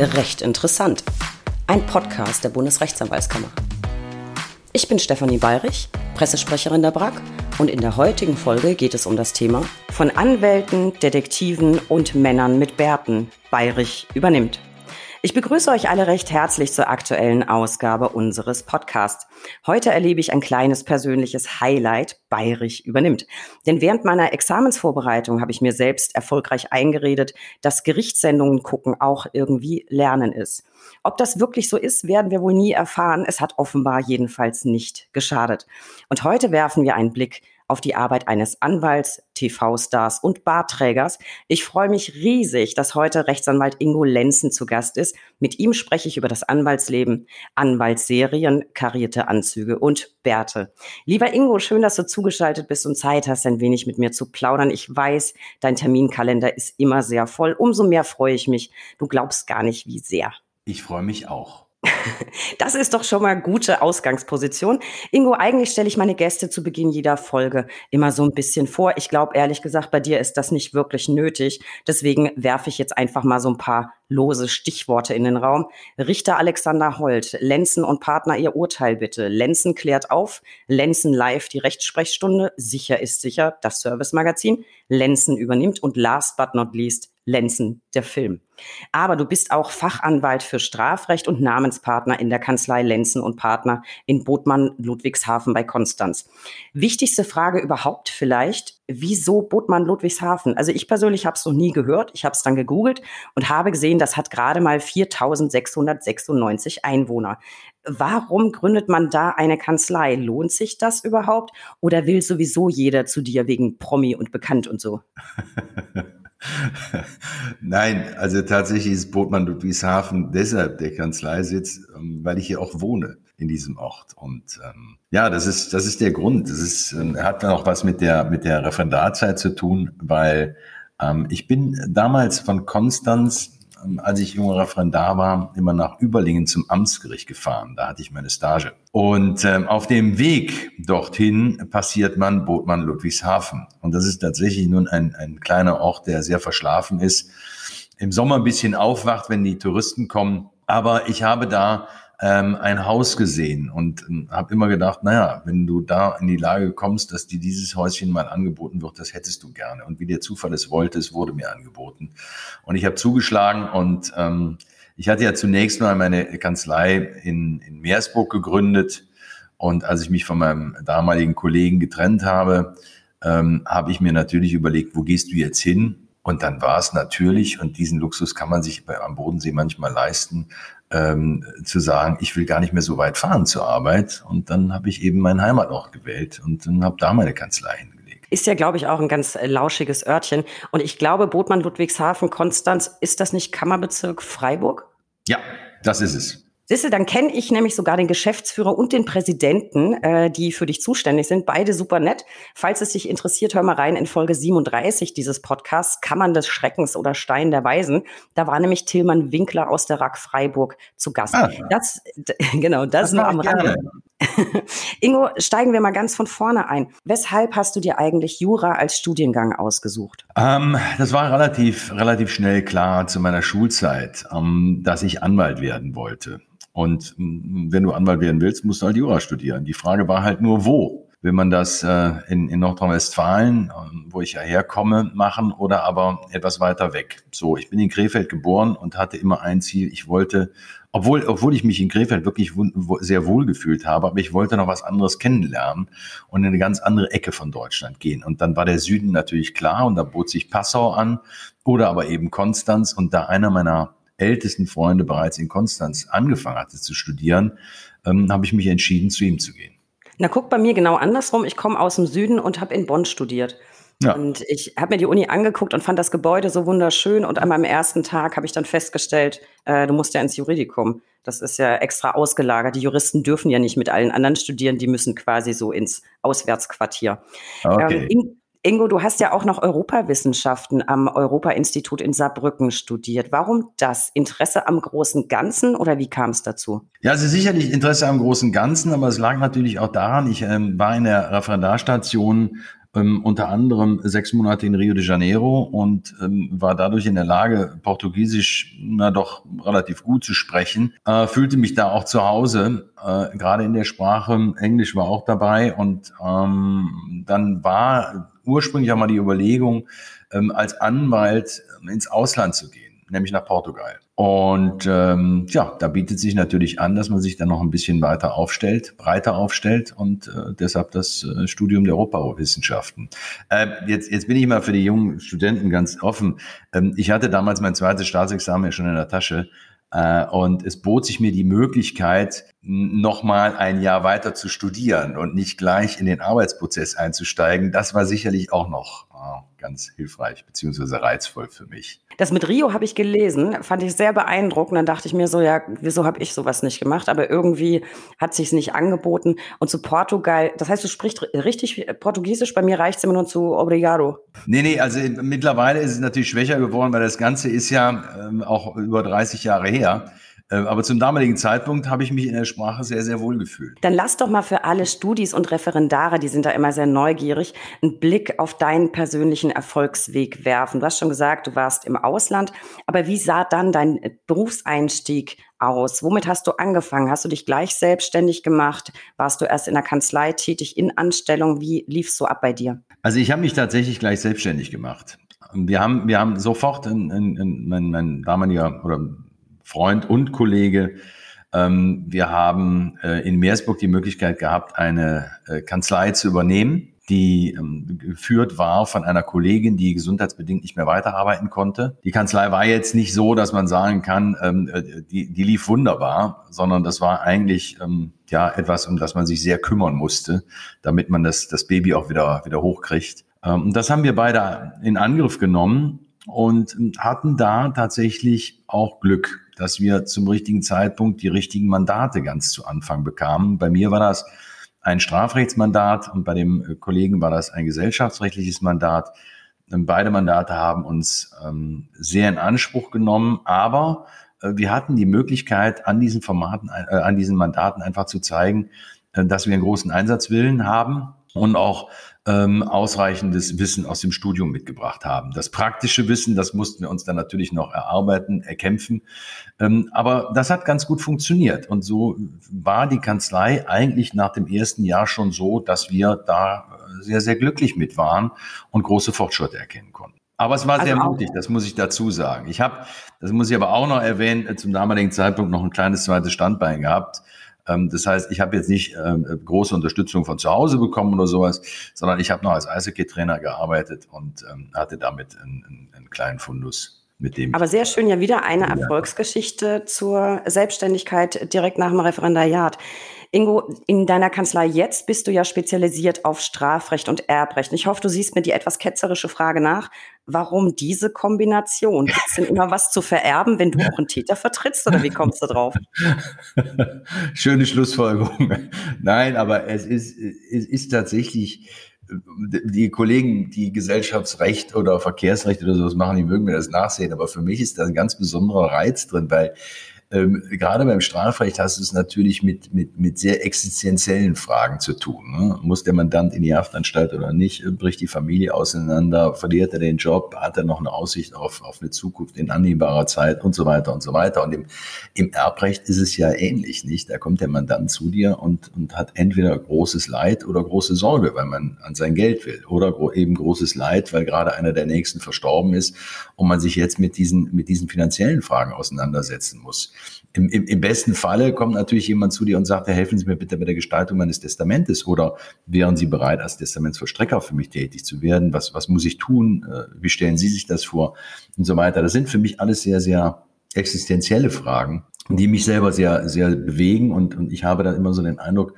Recht interessant. Ein Podcast der Bundesrechtsanwaltskammer. Ich bin Stefanie Bayrich, Pressesprecherin der BRAG und in der heutigen Folge geht es um das Thema von Anwälten, Detektiven und Männern mit Bärten. Bayrich übernimmt. Ich begrüße euch alle recht herzlich zur aktuellen Ausgabe unseres Podcasts. Heute erlebe ich ein kleines persönliches Highlight. Bayrich übernimmt. Denn während meiner Examensvorbereitung habe ich mir selbst erfolgreich eingeredet, dass Gerichtssendungen gucken auch irgendwie Lernen ist. Ob das wirklich so ist, werden wir wohl nie erfahren. Es hat offenbar jedenfalls nicht geschadet. Und heute werfen wir einen Blick auf die Arbeit eines Anwalts, TV-Stars und Barträgers. Ich freue mich riesig, dass heute Rechtsanwalt Ingo Lenzen zu Gast ist. Mit ihm spreche ich über das Anwaltsleben, Anwaltsserien, karierte Anzüge und Bärte. Lieber Ingo, schön, dass du zugeschaltet bist und Zeit hast, ein wenig mit mir zu plaudern. Ich weiß, dein Terminkalender ist immer sehr voll. Umso mehr freue ich mich. Du glaubst gar nicht, wie sehr. Ich freue mich auch. Das ist doch schon mal gute Ausgangsposition. Ingo, eigentlich stelle ich meine Gäste zu Beginn jeder Folge immer so ein bisschen vor. Ich glaube, ehrlich gesagt, bei dir ist das nicht wirklich nötig. Deswegen werfe ich jetzt einfach mal so ein paar lose Stichworte in den Raum. Richter Alexander Holt, Lenzen und Partner ihr Urteil bitte. Lenzen klärt auf, Lenzen live die Rechtssprechstunde, sicher ist sicher, das Servicemagazin, Lenzen übernimmt und last but not least Lenzen, der Film. Aber du bist auch Fachanwalt für Strafrecht und Namenspartner in der Kanzlei Lenzen und Partner in Botmann Ludwigshafen bei Konstanz. Wichtigste Frage überhaupt vielleicht, wieso Botmann Ludwigshafen? Also ich persönlich habe es noch nie gehört, ich habe es dann gegoogelt und habe gesehen, das hat gerade mal 4696 Einwohner. Warum gründet man da eine Kanzlei? Lohnt sich das überhaupt? Oder will sowieso jeder zu dir wegen Promi und bekannt und so? Nein, also tatsächlich ist Botmann Ludwigshafen deshalb der Kanzleisitz, ähm, weil ich hier auch wohne in diesem Ort. Und ähm, ja, das ist, das ist der Grund. Das ist, äh, hat dann auch was mit der, mit der Referendarzeit zu tun, weil ähm, ich bin damals von Konstanz ähm, als ich junger Referendar war, immer nach Überlingen zum Amtsgericht gefahren. Da hatte ich meine Stage. Und ähm, auf dem Weg dorthin passiert man Botmann Ludwigshafen. Und das ist tatsächlich nun ein, ein kleiner Ort, der sehr verschlafen ist. Im Sommer ein bisschen aufwacht, wenn die Touristen kommen. Aber ich habe da ähm, ein Haus gesehen und ähm, habe immer gedacht, naja, wenn du da in die Lage kommst, dass dir dieses Häuschen mal angeboten wird, das hättest du gerne. Und wie der Zufall es wollte, es wurde mir angeboten. Und ich habe zugeschlagen und ähm, ich hatte ja zunächst mal meine Kanzlei in, in Meersburg gegründet. Und als ich mich von meinem damaligen Kollegen getrennt habe, ähm, habe ich mir natürlich überlegt, wo gehst du jetzt hin? Und dann war es natürlich, und diesen Luxus kann man sich bei, am Bodensee manchmal leisten, ähm, zu sagen, ich will gar nicht mehr so weit fahren zur Arbeit. Und dann habe ich eben meinen Heimatort gewählt und dann habe da meine Kanzlei hingelegt. Ist ja, glaube ich, auch ein ganz äh, lauschiges Örtchen. Und ich glaube, Botmann Ludwigshafen, Konstanz, ist das nicht Kammerbezirk Freiburg? Ja, das ist es. Siehst du, dann kenne ich nämlich sogar den Geschäftsführer und den Präsidenten, äh, die für dich zuständig sind. Beide super nett. Falls es dich interessiert, hör mal rein in Folge 37 dieses Podcasts, Kammern des Schreckens oder Stein der Weisen. Da war nämlich Tillmann Winkler aus der RAK Freiburg zu Gast. Ah, das, genau, das, das nur am Rande. Ingo, steigen wir mal ganz von vorne ein. Weshalb hast du dir eigentlich Jura als Studiengang ausgesucht? Ähm, das war relativ, relativ schnell klar zu meiner Schulzeit, ähm, dass ich Anwalt werden wollte. Und mm, wenn du Anwalt werden willst, musst du halt Jura studieren. Die Frage war halt nur, wo? Will man das äh, in, in Nordrhein-Westfalen, ähm, wo ich ja herkomme, machen oder aber etwas weiter weg? So, ich bin in Krefeld geboren und hatte immer ein Ziel. Ich wollte, obwohl, obwohl ich mich in Krefeld wirklich sehr wohl gefühlt habe, aber ich wollte noch was anderes kennenlernen und in eine ganz andere Ecke von Deutschland gehen. Und dann war der Süden natürlich klar und da bot sich Passau an oder aber eben Konstanz. Und da einer meiner ältesten Freunde bereits in Konstanz angefangen hatte zu studieren, ähm, habe ich mich entschieden, zu ihm zu gehen. Na, guck bei mir genau andersrum. Ich komme aus dem Süden und habe in Bonn studiert. Ja. Und ich habe mir die Uni angeguckt und fand das Gebäude so wunderschön. Und an meinem ersten Tag habe ich dann festgestellt, äh, du musst ja ins Juridikum. Das ist ja extra ausgelagert. Die Juristen dürfen ja nicht mit allen anderen studieren, die müssen quasi so ins Auswärtsquartier. Okay. Ähm, Ingo, du hast ja auch noch Europawissenschaften am Europa-Institut in Saarbrücken studiert. Warum das? Interesse am großen Ganzen oder wie kam es dazu? Ja, also sicherlich Interesse am großen Ganzen, aber es lag natürlich auch daran, ich ähm, war in der Referendarstation ähm, unter anderem sechs Monate in Rio de Janeiro und ähm, war dadurch in der Lage, Portugiesisch na doch relativ gut zu sprechen. Äh, fühlte mich da auch zu Hause, äh, gerade in der Sprache. Englisch war auch dabei und ähm, dann war ursprünglich auch mal die Überlegung, ähm, als Anwalt ins Ausland zu gehen nämlich nach Portugal. Und ähm, ja, da bietet sich natürlich an, dass man sich dann noch ein bisschen weiter aufstellt, breiter aufstellt und äh, deshalb das äh, Studium der Europawissenschaften. Äh, jetzt, jetzt bin ich mal für die jungen Studenten ganz offen. Ähm, ich hatte damals mein zweites Staatsexamen ja schon in der Tasche. Äh, und es bot sich mir die Möglichkeit, nochmal ein Jahr weiter zu studieren und nicht gleich in den Arbeitsprozess einzusteigen. Das war sicherlich auch noch ganz hilfreich beziehungsweise reizvoll für mich. Das mit Rio habe ich gelesen, fand ich sehr beeindruckend. Dann dachte ich mir so, ja, wieso habe ich sowas nicht gemacht? Aber irgendwie hat sich nicht angeboten. Und zu Portugal, das heißt, du sprichst richtig Portugiesisch. Bei mir reicht es immer nur zu Obrigado. Nee, nee, also mittlerweile ist es natürlich schwächer geworden, weil das Ganze ist ja ähm, auch über 30 Jahre her. Äh, aber zum damaligen Zeitpunkt habe ich mich in der Sprache sehr, sehr wohl gefühlt. Dann lass doch mal für alle Studis und Referendare, die sind da immer sehr neugierig, einen Blick auf deinen persönlichen Erfolgsweg werfen. Du hast schon gesagt, du warst im Ausland, aber wie sah dann dein Berufseinstieg aus? Womit hast du angefangen? Hast du dich gleich selbstständig gemacht? Warst du erst in der Kanzlei tätig, in Anstellung? Wie lief es so ab bei dir? Also ich habe mich tatsächlich gleich selbstständig gemacht. Wir haben, wir haben sofort, in, in, in mein, mein damaliger oder Freund und Kollege. Ähm, wir haben äh, in Meersburg die Möglichkeit gehabt, eine äh, Kanzlei zu übernehmen, die ähm, geführt war von einer Kollegin, die gesundheitsbedingt nicht mehr weiterarbeiten konnte. Die Kanzlei war jetzt nicht so, dass man sagen kann, ähm, äh, die, die lief wunderbar, sondern das war eigentlich ähm, ja etwas, um das man sich sehr kümmern musste, damit man das, das Baby auch wieder, wieder hochkriegt. Ähm, das haben wir beide in Angriff genommen und hatten da tatsächlich auch Glück dass wir zum richtigen Zeitpunkt die richtigen Mandate ganz zu Anfang bekamen. Bei mir war das ein Strafrechtsmandat und bei dem Kollegen war das ein gesellschaftsrechtliches Mandat. Ähm, beide Mandate haben uns ähm, sehr in Anspruch genommen, aber äh, wir hatten die Möglichkeit, an diesen Formaten, äh, an diesen Mandaten einfach zu zeigen, äh, dass wir einen großen Einsatzwillen haben und auch ähm, ausreichendes Wissen aus dem Studium mitgebracht haben. Das praktische Wissen, das mussten wir uns dann natürlich noch erarbeiten, erkämpfen. Ähm, aber das hat ganz gut funktioniert. Und so war die Kanzlei eigentlich nach dem ersten Jahr schon so, dass wir da sehr, sehr glücklich mit waren und große Fortschritte erkennen konnten. Aber es war also sehr mutig, das muss ich dazu sagen. Ich habe, das muss ich aber auch noch erwähnen, zum damaligen Zeitpunkt noch ein kleines zweites Standbein gehabt. Ähm, das heißt, ich habe jetzt nicht ähm, große Unterstützung von zu Hause bekommen oder sowas, sondern ich habe noch als Eishockey-Trainer gearbeitet und ähm, hatte damit einen, einen kleinen Fundus. Mit dem Aber sehr schön, ja wieder eine Erfolgsgeschichte zur Selbstständigkeit direkt nach dem Referendariat. Ingo, in deiner Kanzlei jetzt bist du ja spezialisiert auf Strafrecht und Erbrecht. Ich hoffe, du siehst mir die etwas ketzerische Frage nach. Warum diese Kombination? Gibt denn immer was zu vererben, wenn du auch einen Täter vertrittst oder wie kommst du drauf? Schöne Schlussfolgerung. Nein, aber es ist, es ist tatsächlich, die Kollegen, die Gesellschaftsrecht oder Verkehrsrecht oder sowas machen, die mögen mir das nachsehen. Aber für mich ist da ein ganz besonderer Reiz drin, weil ähm, gerade beim Strafrecht hast du es natürlich mit, mit, mit sehr existenziellen Fragen zu tun. Ne? Muss der Mandant in die Haftanstalt oder nicht? Bricht die Familie auseinander? Verliert er den Job? Hat er noch eine Aussicht auf, auf eine Zukunft in annehmbarer Zeit und so weiter und so weiter? Und im, im Erbrecht ist es ja ähnlich, nicht? Da kommt der Mandant zu dir und, und hat entweder großes Leid oder große Sorge, weil man an sein Geld will oder eben großes Leid, weil gerade einer der Nächsten verstorben ist und man sich jetzt mit diesen, mit diesen finanziellen Fragen auseinandersetzen muss. Im, im, Im besten Falle kommt natürlich jemand zu dir und sagt, helfen Sie mir bitte bei der Gestaltung meines Testamentes oder wären Sie bereit, als Testamentsvollstrecker für mich tätig zu werden? Was, was muss ich tun? Äh, wie stellen Sie sich das vor? Und so weiter. Das sind für mich alles sehr, sehr existenzielle Fragen, die mich selber sehr, sehr bewegen und, und ich habe dann immer so den Eindruck,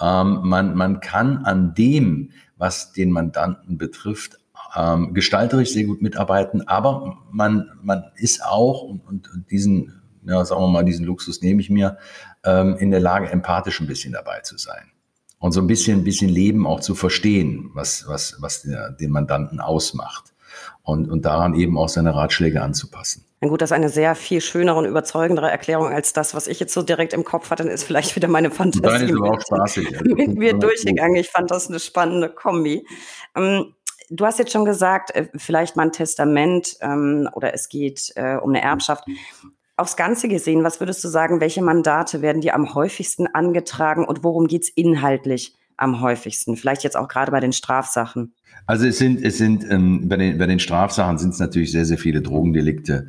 ähm, man, man kann an dem, was den Mandanten betrifft, ähm, gestalterisch sehr gut mitarbeiten, aber man, man ist auch, und, und diesen ja, sagen wir mal, diesen Luxus nehme ich mir, ähm, in der Lage, empathisch ein bisschen dabei zu sein. Und so ein bisschen, ein bisschen Leben auch zu verstehen, was, was, was der, den Mandanten ausmacht. und, und daran eben auch seine Ratschläge anzupassen. Na gut, das ist eine sehr viel schönere und überzeugendere Erklärung als das, was ich jetzt so direkt im Kopf hatte. Dann ist vielleicht wieder meine Fantasie Nein, ist auch spaßig, mit, mit mir durchgegangen. Ich fand das eine spannende Kombi. Ähm, du hast jetzt schon gesagt, äh, vielleicht mal ein Testament ähm, oder es geht äh, um eine Erbschaft. Aufs Ganze gesehen, was würdest du sagen, welche Mandate werden dir am häufigsten angetragen und worum geht es inhaltlich am häufigsten? Vielleicht jetzt auch gerade bei den Strafsachen. Also es sind, es sind ähm, bei, den, bei den Strafsachen sind es natürlich sehr, sehr viele Drogendelikte.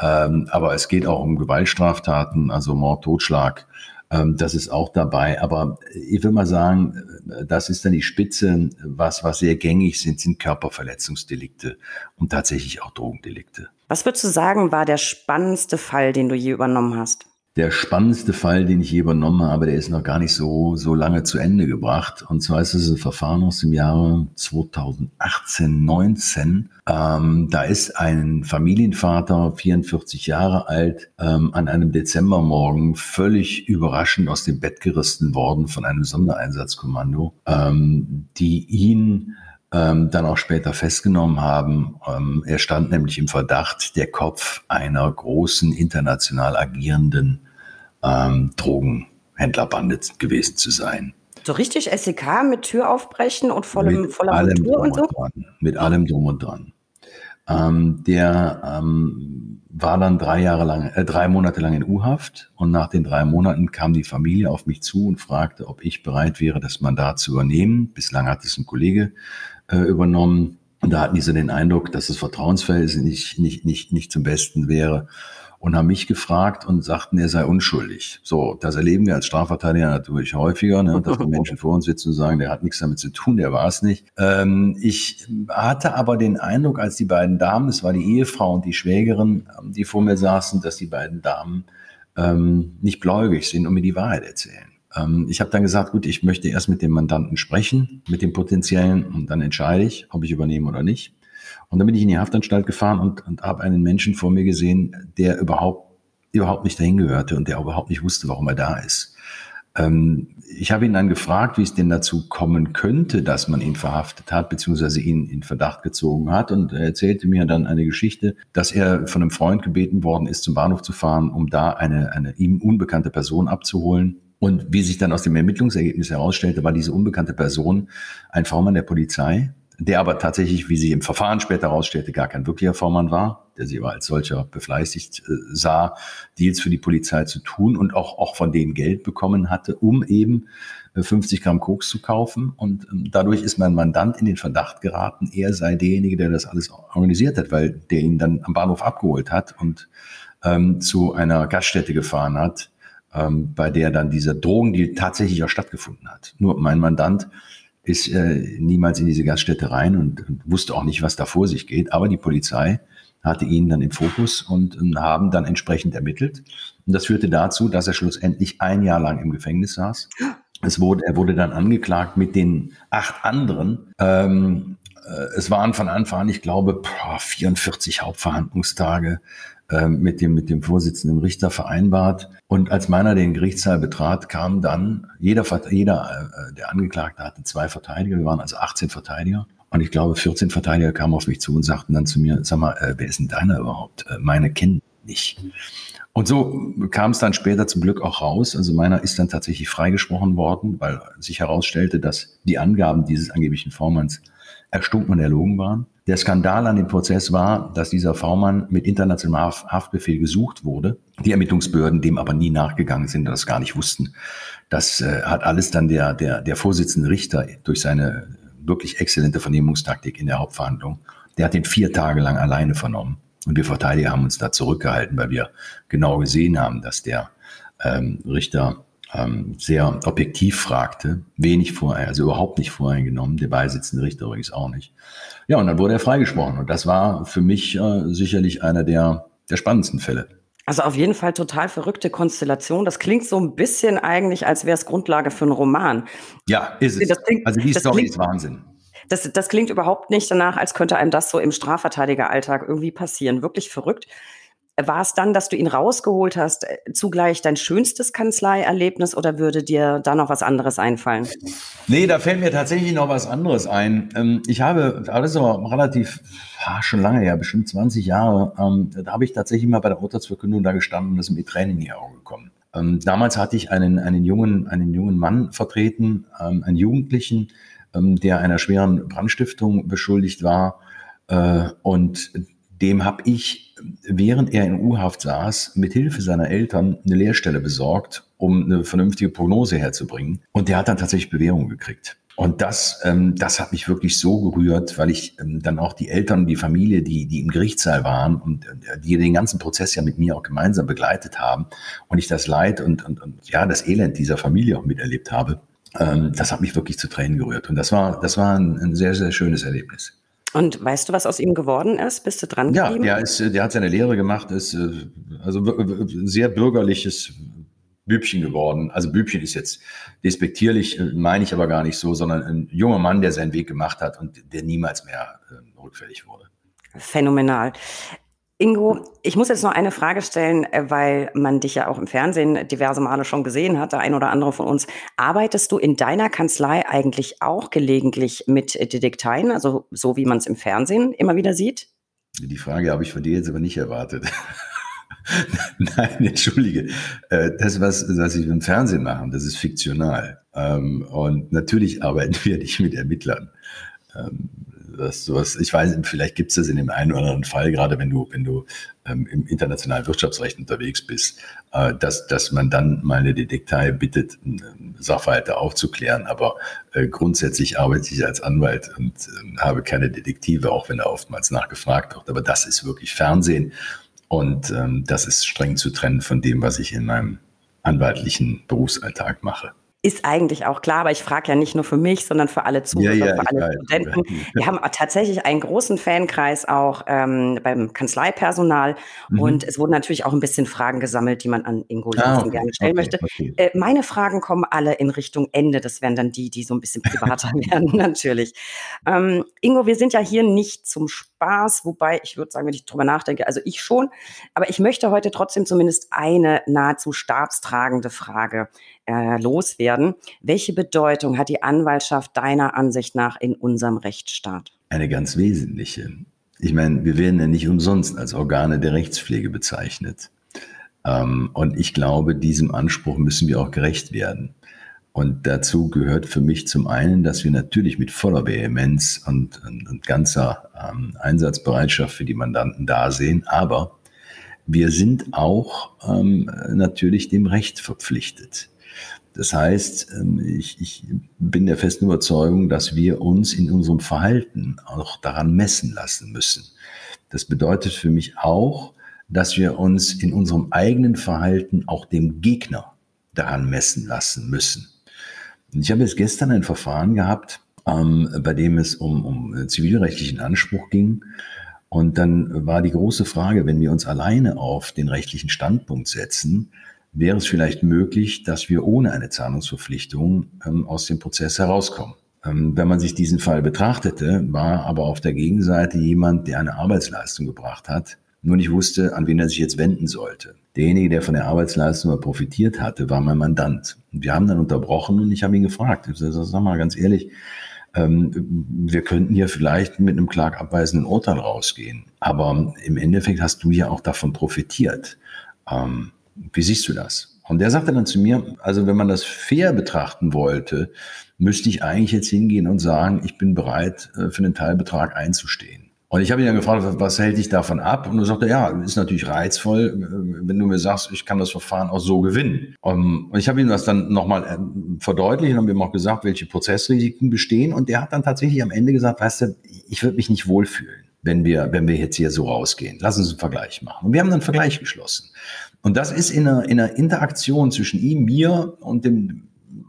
Ähm, aber es geht auch um Gewaltstraftaten, also Mord, Totschlag. Ähm, das ist auch dabei. Aber ich will mal sagen, das ist dann die Spitze. Was, was sehr gängig sind, sind Körperverletzungsdelikte und tatsächlich auch Drogendelikte. Was würdest du sagen, war der spannendste Fall, den du je übernommen hast? der spannendste Fall, den ich je übernommen habe, der ist noch gar nicht so, so lange zu Ende gebracht. Und zwar ist es ein Verfahren aus dem Jahre 2018, 19. Ähm, da ist ein Familienvater, 44 Jahre alt, ähm, an einem Dezembermorgen völlig überraschend aus dem Bett gerissen worden von einem Sondereinsatzkommando, ähm, die ihn ähm, dann auch später festgenommen haben. Ähm, er stand nämlich im Verdacht, der Kopf einer großen international agierenden ähm, Drogenhändlerbande gewesen zu sein. So richtig SEK mit Tür aufbrechen und vollem, mit voller allem Motor und so? Dran, mit allem drum und dran. Ähm, der ähm, war dann drei Jahre lang, äh, drei Monate lang in U-Haft und nach den drei Monaten kam die Familie auf mich zu und fragte, ob ich bereit wäre, das Mandat zu übernehmen. Bislang hat es ein Kollege äh, übernommen. Und da hatten die so den Eindruck, dass das Vertrauensverhältnis nicht, nicht, nicht, nicht zum Besten wäre und haben mich gefragt und sagten, er sei unschuldig. So, das erleben wir als Strafverteidiger natürlich häufiger, ne, dass wir Menschen vor uns sitzen und sagen, der hat nichts damit zu tun, der war es nicht. Ähm, ich hatte aber den Eindruck, als die beiden Damen, es war die Ehefrau und die Schwägerin, die vor mir saßen, dass die beiden Damen ähm, nicht gläubig sind und mir die Wahrheit erzählen. Ähm, ich habe dann gesagt, gut, ich möchte erst mit dem Mandanten sprechen, mit dem potenziellen, und dann entscheide ich, ob ich übernehme oder nicht. Und dann bin ich in die Haftanstalt gefahren und, und habe einen Menschen vor mir gesehen, der überhaupt, überhaupt nicht dahin gehörte und der überhaupt nicht wusste, warum er da ist. Ähm, ich habe ihn dann gefragt, wie es denn dazu kommen könnte, dass man ihn verhaftet hat, beziehungsweise ihn in Verdacht gezogen hat. Und er erzählte mir dann eine Geschichte, dass er von einem Freund gebeten worden ist, zum Bahnhof zu fahren, um da eine, eine ihm unbekannte Person abzuholen und wie sich dann aus dem Ermittlungsergebnis herausstellte, war diese unbekannte Person ein V-Mann der Polizei, der aber tatsächlich, wie sich im Verfahren später herausstellte, gar kein wirklicher V-Mann war, der sie aber als solcher befleißigt äh, sah, Deals für die Polizei zu tun und auch, auch von denen Geld bekommen hatte, um eben 50 äh, Gramm Koks zu kaufen. Und ähm, dadurch ist mein Mandant in den Verdacht geraten, er sei derjenige, der das alles organisiert hat, weil der ihn dann am Bahnhof abgeholt hat und ähm, zu einer Gaststätte gefahren hat, ähm, bei der dann dieser Drogendeal tatsächlich auch stattgefunden hat. Nur mein Mandant ist äh, niemals in diese Gaststätte rein und, und, wusste auch nicht, was da vor sich geht. Aber die Polizei hatte ihn dann im Fokus und, und haben dann entsprechend ermittelt. Und das führte dazu, dass er schlussendlich ein Jahr lang im Gefängnis saß. Es wurde, er wurde dann angeklagt mit den acht anderen. Ähm, äh, es waren von Anfang an, ich glaube, 44 Hauptverhandlungstage, ähm, mit dem, mit dem Vorsitzenden Richter vereinbart. Und als meiner den Gerichtssaal betrat, kam dann jeder, jeder äh, der Angeklagte hatte zwei Verteidiger. Wir waren also 18 Verteidiger. Und ich glaube, 14 Verteidiger kamen auf mich zu und sagten dann zu mir, sag mal, äh, wer ist denn deiner überhaupt? Äh, meine kennen nicht. Und so kam es dann später zum Glück auch raus. Also meiner ist dann tatsächlich freigesprochen worden, weil sich herausstellte, dass die Angaben dieses angeblichen Vormanns erstunken und erlogen waren. Der Skandal an dem Prozess war, dass dieser V-Mann mit internationalem Haftbefehl gesucht wurde, die Ermittlungsbehörden dem aber nie nachgegangen sind und das gar nicht wussten. Das äh, hat alles dann der, der, der Vorsitzende Richter durch seine wirklich exzellente Vernehmungstaktik in der Hauptverhandlung, der hat ihn vier Tage lang alleine vernommen. Und wir Verteidiger haben uns da zurückgehalten, weil wir genau gesehen haben, dass der ähm, Richter ähm, sehr objektiv fragte, wenig vorher, also überhaupt nicht voreingenommen, der beisitzende Richter übrigens auch nicht. Ja, und dann wurde er freigesprochen. Und das war für mich äh, sicherlich einer der, der spannendsten Fälle. Also auf jeden Fall total verrückte Konstellation. Das klingt so ein bisschen eigentlich, als wäre es Grundlage für einen Roman. Ja, ist es. Klingt, also die Story klingt, ist Wahnsinn. Das, das klingt überhaupt nicht danach, als könnte einem das so im Strafverteidigeralltag irgendwie passieren. Wirklich verrückt. War es dann, dass du ihn rausgeholt hast, äh, zugleich dein schönstes Kanzleierlebnis oder würde dir da noch was anderes einfallen? Nee, da fällt mir tatsächlich noch was anderes ein. Ähm, ich habe, das ist aber relativ, schon lange her, bestimmt 20 Jahre, ähm, da habe ich tatsächlich mal bei der Urteilsverkündung da gestanden und ist mir Tränen in die Augen gekommen. Ähm, damals hatte ich einen, einen, jungen, einen jungen Mann vertreten, einen Jugendlichen, der einer schweren Brandstiftung beschuldigt war. Äh, und dem habe ich, während er in U-Haft saß, mit Hilfe seiner Eltern eine Lehrstelle besorgt, um eine vernünftige Prognose herzubringen. Und der hat dann tatsächlich Bewährung gekriegt. Und das, ähm, das hat mich wirklich so gerührt, weil ich ähm, dann auch die Eltern, die Familie, die, die im Gerichtssaal waren und äh, die den ganzen Prozess ja mit mir auch gemeinsam begleitet haben und ich das Leid und, und, und ja, das Elend dieser Familie auch miterlebt habe, ähm, das hat mich wirklich zu Tränen gerührt. Und das war, das war ein, ein sehr, sehr schönes Erlebnis. Und weißt du, was aus ihm geworden ist? Bist du dran geblieben? Ja, der, ist, der hat seine Lehre gemacht, ist äh, also sehr bürgerliches Bübchen geworden. Also Bübchen ist jetzt despektierlich, äh, meine ich aber gar nicht so, sondern ein junger Mann, der seinen Weg gemacht hat und der niemals mehr äh, rückfällig wurde. Phänomenal. Ingo, ich muss jetzt noch eine Frage stellen, äh, weil man dich ja auch im Fernsehen diverse Male schon gesehen hat, der ein oder andere von uns. Arbeitest du in deiner Kanzlei eigentlich auch gelegentlich mit Detekteien, also so wie man es im Fernsehen immer wieder sieht? Die Frage habe ich von dir jetzt aber nicht erwartet. Nein, entschuldige. Äh, das, was, was ich im Fernsehen mache, das ist fiktional. Ähm, und natürlich arbeiten wir nicht mit Ermittlern. Dass sowas, ich weiß, vielleicht gibt es das in dem einen oder anderen Fall, gerade wenn du, wenn du ähm, im internationalen Wirtschaftsrecht unterwegs bist, äh, dass, dass man dann mal eine Detektei bittet, Sachverhalte aufzuklären. Aber äh, grundsätzlich arbeite ich als Anwalt und äh, habe keine Detektive, auch wenn da oftmals nachgefragt wird. Aber das ist wirklich Fernsehen und ähm, das ist streng zu trennen von dem, was ich in meinem anwaltlichen Berufsalltag mache ist eigentlich auch klar, aber ich frage ja nicht nur für mich, sondern für alle Zuhörer, ja, ja, für alle Studenten. Wir haben tatsächlich einen großen Fankreis auch ähm, beim Kanzleipersonal mhm. und es wurden natürlich auch ein bisschen Fragen gesammelt, die man an Ingo ah, gerne stellen okay, möchte. Okay. Äh, meine Fragen kommen alle in Richtung Ende. Das wären dann die, die so ein bisschen privater werden, natürlich. Ähm, Ingo, wir sind ja hier nicht zum Spaß, wobei ich würde sagen, wenn ich drüber nachdenke, also ich schon, aber ich möchte heute trotzdem zumindest eine nahezu stabstragende Frage äh, loswerden. Welche Bedeutung hat die Anwaltschaft deiner Ansicht nach in unserem Rechtsstaat? Eine ganz wesentliche. Ich meine, wir werden ja nicht umsonst als Organe der Rechtspflege bezeichnet. Ähm, und ich glaube, diesem Anspruch müssen wir auch gerecht werden. Und dazu gehört für mich zum einen, dass wir natürlich mit voller Vehemenz und, und, und ganzer ähm, Einsatzbereitschaft für die Mandanten da sehen, aber wir sind auch ähm, natürlich dem Recht verpflichtet. Das heißt, ähm, ich, ich bin der festen Überzeugung, dass wir uns in unserem Verhalten auch daran messen lassen müssen. Das bedeutet für mich auch, dass wir uns in unserem eigenen Verhalten auch dem Gegner daran messen lassen müssen. Ich habe jetzt gestern ein Verfahren gehabt, ähm, bei dem es um, um zivilrechtlichen Anspruch ging. Und dann war die große Frage, wenn wir uns alleine auf den rechtlichen Standpunkt setzen, wäre es vielleicht möglich, dass wir ohne eine Zahlungsverpflichtung ähm, aus dem Prozess herauskommen. Ähm, wenn man sich diesen Fall betrachtete, war aber auf der Gegenseite jemand, der eine Arbeitsleistung gebracht hat, nur nicht wusste, an wen er sich jetzt wenden sollte. Derjenige, der von der Arbeitsleistung profitiert hatte, war mein Mandant. Und wir haben dann unterbrochen und ich habe ihn gefragt. Ich sage, sag mal ganz ehrlich, ähm, wir könnten hier vielleicht mit einem klagabweisenden Urteil rausgehen. Aber im Endeffekt hast du ja auch davon profitiert. Ähm, wie siehst du das? Und der sagte dann zu mir, also wenn man das fair betrachten wollte, müsste ich eigentlich jetzt hingehen und sagen, ich bin bereit, äh, für einen Teilbetrag einzustehen. Und ich habe ihn dann gefragt, was hält dich davon ab? Und er sagte, ja, ist natürlich reizvoll, äh, wenn du mir sagst, ich kann das Verfahren auch so gewinnen. Und ich habe ihm das dann nochmal äh, verdeutlicht und habe ihm auch gesagt, welche Prozessrisiken bestehen. Und der hat dann tatsächlich am Ende gesagt, weißt du, ich würde mich nicht wohlfühlen, wenn wir, wenn wir jetzt hier so rausgehen. Lass uns einen Vergleich machen. Und wir haben dann einen Vergleich geschlossen. Und das ist in einer, in einer Interaktion zwischen ihm, mir und dem,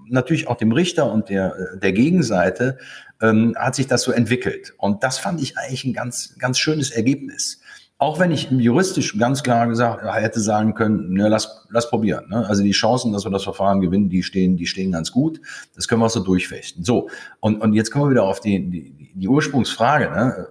natürlich auch dem Richter und der, der Gegenseite, ähm, hat sich das so entwickelt. Und das fand ich eigentlich ein ganz, ganz schönes Ergebnis. Auch wenn ich juristisch ganz klar gesagt hätte sagen können, ne, lass, lass probieren. Ne? Also die Chancen, dass wir das Verfahren gewinnen, die stehen, die stehen ganz gut. Das können wir so durchfechten. So, und, und jetzt kommen wir wieder auf die, die, die Ursprungsfrage. Ne?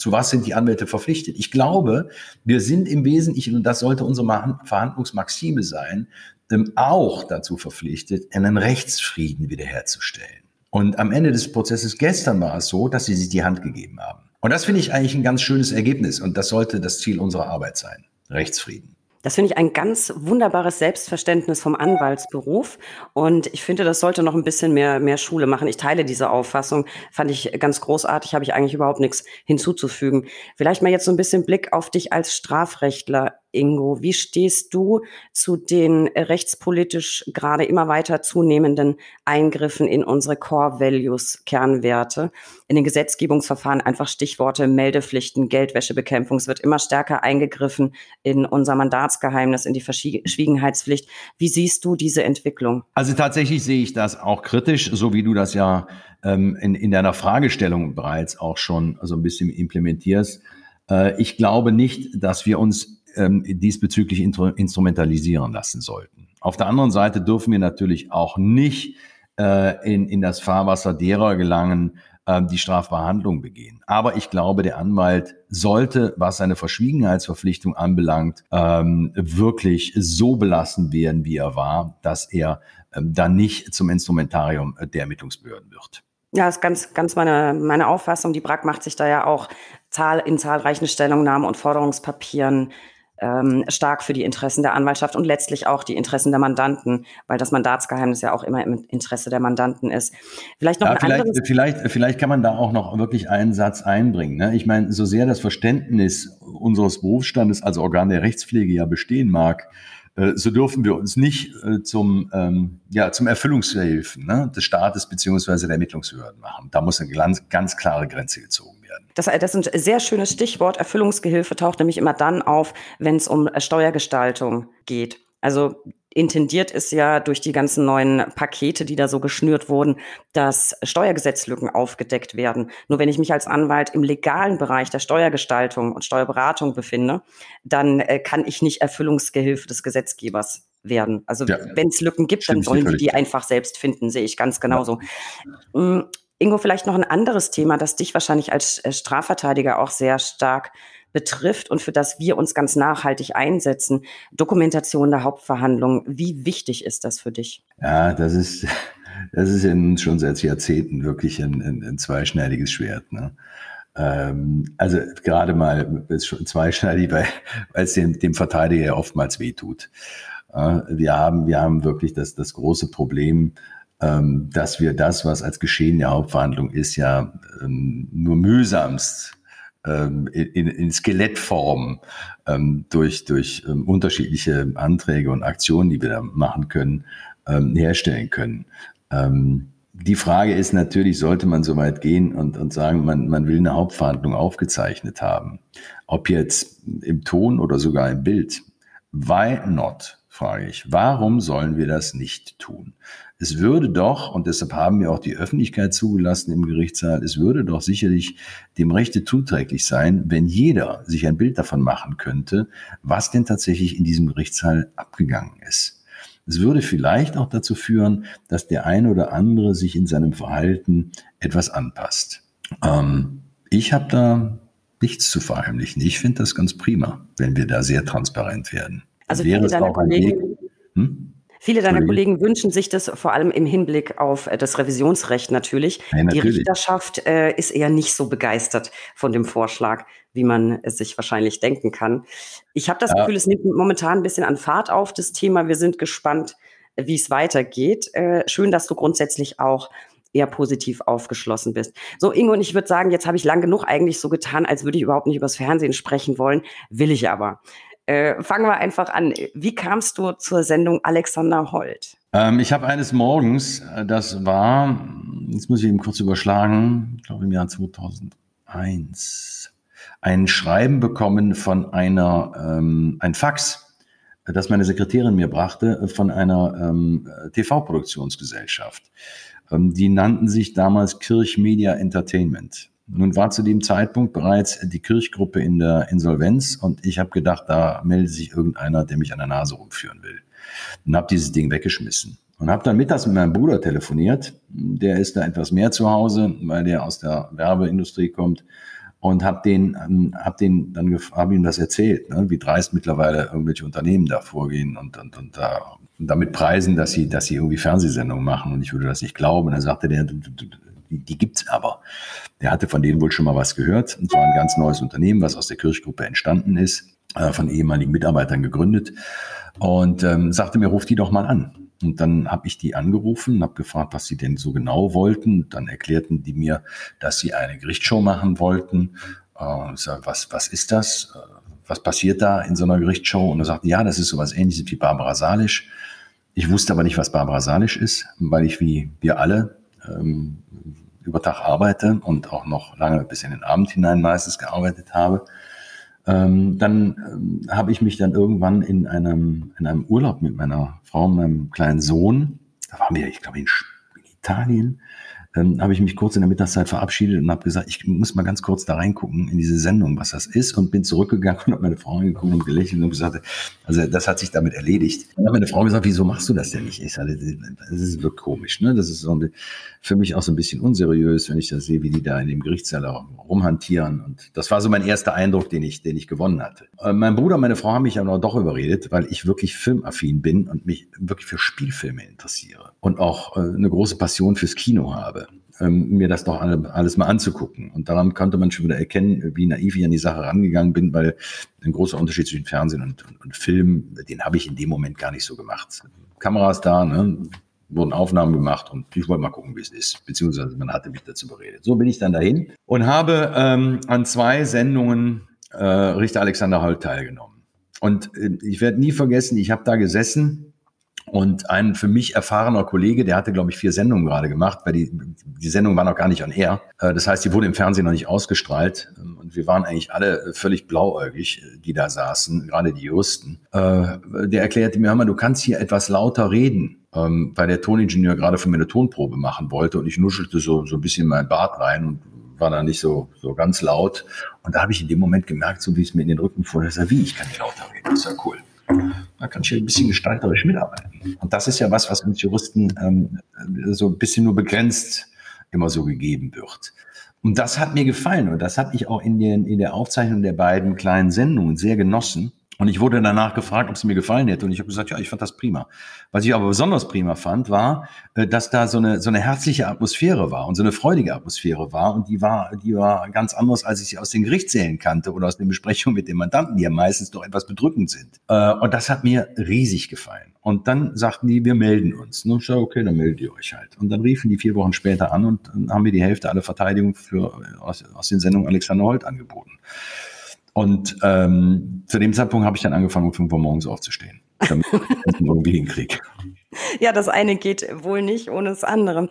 Zu was sind die Anwälte verpflichtet? Ich glaube, wir sind im Wesentlichen, und das sollte unsere Verhandlungsmaxime sein, ähm, auch dazu verpflichtet, einen Rechtsfrieden wiederherzustellen. Und am Ende des Prozesses gestern war es so, dass sie sich die Hand gegeben haben. Und das finde ich eigentlich ein ganz schönes Ergebnis. Und das sollte das Ziel unserer Arbeit sein. Rechtsfrieden. Das finde ich ein ganz wunderbares Selbstverständnis vom Anwaltsberuf. Und ich finde, das sollte noch ein bisschen mehr, mehr Schule machen. Ich teile diese Auffassung. Fand ich ganz großartig, habe ich eigentlich überhaupt nichts hinzuzufügen. Vielleicht mal jetzt so ein bisschen Blick auf dich als Strafrechtler. Ingo, wie stehst du zu den rechtspolitisch gerade immer weiter zunehmenden Eingriffen in unsere Core Values, Kernwerte, in den Gesetzgebungsverfahren, einfach Stichworte Meldepflichten, Geldwäschebekämpfung. Es wird immer stärker eingegriffen in unser Mandatsgeheimnis, in die Verschwiegenheitspflicht. Wie siehst du diese Entwicklung? Also tatsächlich sehe ich das auch kritisch, so wie du das ja ähm, in, in deiner Fragestellung bereits auch schon so ein bisschen implementierst. Äh, ich glaube nicht, dass wir uns ähm, diesbezüglich instrumentalisieren lassen sollten. Auf der anderen Seite dürfen wir natürlich auch nicht äh, in, in das Fahrwasser derer gelangen, äh, die Strafbehandlung begehen. Aber ich glaube, der Anwalt sollte, was seine Verschwiegenheitsverpflichtung anbelangt, ähm, wirklich so belassen werden, wie er war, dass er ähm, dann nicht zum Instrumentarium der Ermittlungsbehörden wird. Ja, ist ganz, ganz meine, meine Auffassung. Die BRAC macht sich da ja auch in zahlreichen Stellungnahmen und Forderungspapieren ähm, stark für die Interessen der Anwaltschaft und letztlich auch die Interessen der Mandanten, weil das Mandatsgeheimnis ja auch immer im Interesse der Mandanten ist. Vielleicht noch ja, ein vielleicht, anderes vielleicht, vielleicht kann man da auch noch wirklich einen Satz einbringen. Ne? Ich meine, so sehr das Verständnis unseres Berufsstandes als Organ der Rechtspflege ja bestehen mag, äh, so dürfen wir uns nicht äh, zum, ähm, ja, zum Erfüllungshilfen ne, des Staates beziehungsweise der Ermittlungsbehörden machen. Da muss eine ganz, ganz klare Grenze gezogen werden. Das, das ist ein sehr schönes Stichwort. Erfüllungsgehilfe taucht nämlich immer dann auf, wenn es um Steuergestaltung geht. Also intendiert ist ja durch die ganzen neuen Pakete, die da so geschnürt wurden, dass Steuergesetzlücken aufgedeckt werden. Nur wenn ich mich als Anwalt im legalen Bereich der Steuergestaltung und Steuerberatung befinde, dann äh, kann ich nicht Erfüllungsgehilfe des Gesetzgebers werden. Also ja. wenn es Lücken gibt, Stimmt, dann sollen die die einfach selbst finden, sehe ich ganz genauso. Ja. Ingo, vielleicht noch ein anderes Thema, das dich wahrscheinlich als äh, Strafverteidiger auch sehr stark betrifft und für das wir uns ganz nachhaltig einsetzen. Dokumentation der Hauptverhandlung. Wie wichtig ist das für dich? Ja, das ist, das ist in, schon seit Jahrzehnten wirklich ein, ein, ein zweischneidiges Schwert. Ne? Ähm, also gerade mal ist schon zweischneidig, weil, weil es dem, dem Verteidiger ja oftmals wehtut. Äh, wir haben, wir haben wirklich das, das große Problem, ähm, dass wir das, was als Geschehen der Hauptverhandlung ist, ja ähm, nur mühsamst ähm, in, in Skelettform ähm, durch, durch ähm, unterschiedliche Anträge und Aktionen, die wir da machen können, ähm, herstellen können. Die Frage ist natürlich, sollte man so weit gehen und, und sagen, man, man will eine Hauptverhandlung aufgezeichnet haben, ob jetzt im Ton oder sogar im Bild. Why not? frage ich. Warum sollen wir das nicht tun? Es würde doch, und deshalb haben wir auch die Öffentlichkeit zugelassen im Gerichtssaal, es würde doch sicherlich dem Rechte zuträglich sein, wenn jeder sich ein Bild davon machen könnte, was denn tatsächlich in diesem Gerichtssaal abgegangen ist. Es würde vielleicht auch dazu führen, dass der eine oder andere sich in seinem Verhalten etwas anpasst. Ähm, ich habe da nichts zu verheimlichen. Ich finde das ganz prima, wenn wir da sehr transparent werden. Also wäre es auch ein Weg. Hm? Viele deiner Kollegen wünschen sich das vor allem im Hinblick auf äh, das Revisionsrecht natürlich. Ja, natürlich. Die Richterschaft äh, ist eher nicht so begeistert von dem Vorschlag, wie man es sich wahrscheinlich denken kann. Ich habe das ja. Gefühl, es nimmt momentan ein bisschen an Fahrt auf, das Thema. Wir sind gespannt, wie es weitergeht. Äh, schön, dass du grundsätzlich auch eher positiv aufgeschlossen bist. So, Ingo, und ich würde sagen, jetzt habe ich lang genug eigentlich so getan, als würde ich überhaupt nicht übers Fernsehen sprechen wollen. Will ich aber. Äh, fangen wir einfach an. Wie kamst du zur Sendung Alexander Holt? Ähm, ich habe eines Morgens, äh, das war, jetzt muss ich eben kurz überschlagen, ich glaube im Jahr 2001, ein Schreiben bekommen von einer, ähm, ein Fax, das meine Sekretärin mir brachte, von einer ähm, TV-Produktionsgesellschaft. Ähm, die nannten sich damals Kirch Media Entertainment. Nun war zu dem Zeitpunkt bereits die Kirchgruppe in der Insolvenz und ich habe gedacht, da meldet sich irgendeiner, der mich an der Nase rumführen will. Und habe dieses Ding weggeschmissen. Und habe dann mittags mit meinem Bruder telefoniert. Der ist da etwas mehr zu Hause, weil der aus der Werbeindustrie kommt. und habe den, hab den dann hab ihm das erzählt, ne, wie dreist mittlerweile irgendwelche Unternehmen da vorgehen und, und, und, da, damit preisen, dass sie, dass sie irgendwie Fernsehsendungen machen und ich würde das nicht glauben. Dann sagte der, du, du, die, die gibt's aber. Der hatte von denen wohl schon mal was gehört. Und zwar ein ganz neues Unternehmen, was aus der Kirchgruppe entstanden ist, äh, von ehemaligen Mitarbeitern gegründet und ähm, sagte mir, ruf die doch mal an. Und dann habe ich die angerufen und habe gefragt, was sie denn so genau wollten. Dann erklärten die mir, dass sie eine Gerichtsshow machen wollten. Äh, sag, was, was ist das? Äh, was passiert da in so einer Gerichtsshow? Und er sagte, ja, das ist sowas ähnliches wie Barbara Salisch. Ich wusste aber nicht, was Barbara Salisch ist, weil ich wie wir alle ähm, über Tag arbeite und auch noch lange bis in den Abend hinein meistens gearbeitet habe. Ähm, dann ähm, habe ich mich dann irgendwann in einem, in einem Urlaub mit meiner Frau und meinem kleinen Sohn, da waren wir, ich glaube, in, in Italien, ähm, habe ich mich kurz in der Mittagszeit verabschiedet und habe gesagt, ich muss mal ganz kurz da reingucken in diese Sendung, was das ist und bin zurückgegangen und habe meine Frau angeguckt und gelächelt und gesagt, also das hat sich damit erledigt. Dann hat meine Frau gesagt, wieso machst du das denn nicht? Ich sage, das ist wirklich komisch, ne? Das ist so ein, für mich auch so ein bisschen unseriös, wenn ich das sehe, wie die da in dem Gerichtssaal rumhantieren und das war so mein erster Eindruck, den ich, den ich gewonnen hatte. Äh, mein Bruder und meine Frau haben mich aber doch überredet, weil ich wirklich filmaffin bin und mich wirklich für Spielfilme interessiere und auch äh, eine große Passion fürs Kino habe ähm, mir das doch alle, alles mal anzugucken. Und daran konnte man schon wieder erkennen, wie naiv ich an die Sache rangegangen bin, weil ein großer Unterschied zwischen Fernsehen und, und, und Film, den habe ich in dem Moment gar nicht so gemacht. Kameras da, ne, wurden Aufnahmen gemacht und ich wollte mal gucken, wie es ist. Beziehungsweise man hatte mich dazu beredet. So bin ich dann dahin und habe ähm, an zwei Sendungen äh, Richter Alexander Holt teilgenommen. Und äh, ich werde nie vergessen, ich habe da gesessen und ein für mich erfahrener Kollege, der hatte, glaube ich, vier Sendungen gerade gemacht, weil die, die Sendung war noch gar nicht on air. Äh, das heißt, die wurde im Fernsehen noch nicht ausgestrahlt. Ähm, und wir waren eigentlich alle völlig blauäugig, die da saßen, gerade die Juristen. Äh, der erklärte mir, hör mal, du kannst hier etwas lauter reden, ähm, weil der Toningenieur gerade von mir eine Tonprobe machen wollte. Und ich nuschelte so, so ein bisschen in mein Bart rein und war da nicht so, so ganz laut. Und da habe ich in dem Moment gemerkt, so wie es mir in den Rücken fuhr, dass er, wie, ich kann nicht lauter reden, das ist ja cool da kann ich ein bisschen gestalterisch mitarbeiten. Und das ist ja was, was uns Juristen ähm, so ein bisschen nur begrenzt immer so gegeben wird. Und das hat mir gefallen und das habe ich auch in, den, in der Aufzeichnung der beiden kleinen Sendungen sehr genossen, und ich wurde danach gefragt, ob es mir gefallen hätte. Und ich habe gesagt, ja, ich fand das prima. Was ich aber besonders prima fand, war, äh, dass da so eine, so eine herzliche Atmosphäre war und so eine freudige Atmosphäre war. Und die war, die war ganz anders, als ich sie aus den Gerichtssälen kannte oder aus den Besprechungen mit den Mandanten, die ja meistens doch etwas bedrückend sind. Äh, und das hat mir riesig gefallen. Und dann sagten die, wir melden uns. Und ich sage, okay, dann meldet ihr euch halt. Und dann riefen die vier Wochen später an und haben wir die Hälfte aller Verteidigung für, aus, aus den Sendungen Alexander Holt angeboten. Und ähm, zu dem Zeitpunkt habe ich dann angefangen, um 5 Uhr morgens aufzustehen, damit ich irgendwie hinkriege. Ja, das eine geht wohl nicht ohne das andere.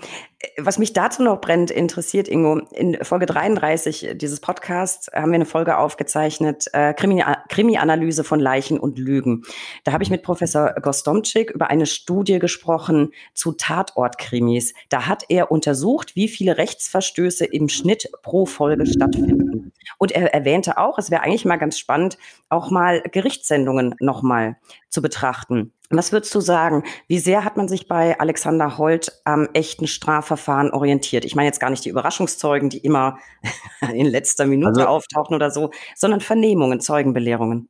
Was mich dazu noch brennt interessiert, Ingo, in Folge 33 dieses Podcasts haben wir eine Folge aufgezeichnet, äh, Krimi-Analyse von Leichen und Lügen. Da habe ich mit Professor Gostomczyk über eine Studie gesprochen zu Tatortkrimis. Da hat er untersucht, wie viele Rechtsverstöße im Schnitt pro Folge stattfinden. Und er erwähnte auch, es wäre eigentlich mal ganz spannend, auch mal Gerichtssendungen nochmal zu betrachten. Was würdest du sagen? Wie sehr hat man sich bei Alexander Holt am echten Strafverfahren orientiert? Ich meine jetzt gar nicht die Überraschungszeugen, die immer in letzter Minute also, auftauchen oder so, sondern Vernehmungen, Zeugenbelehrungen.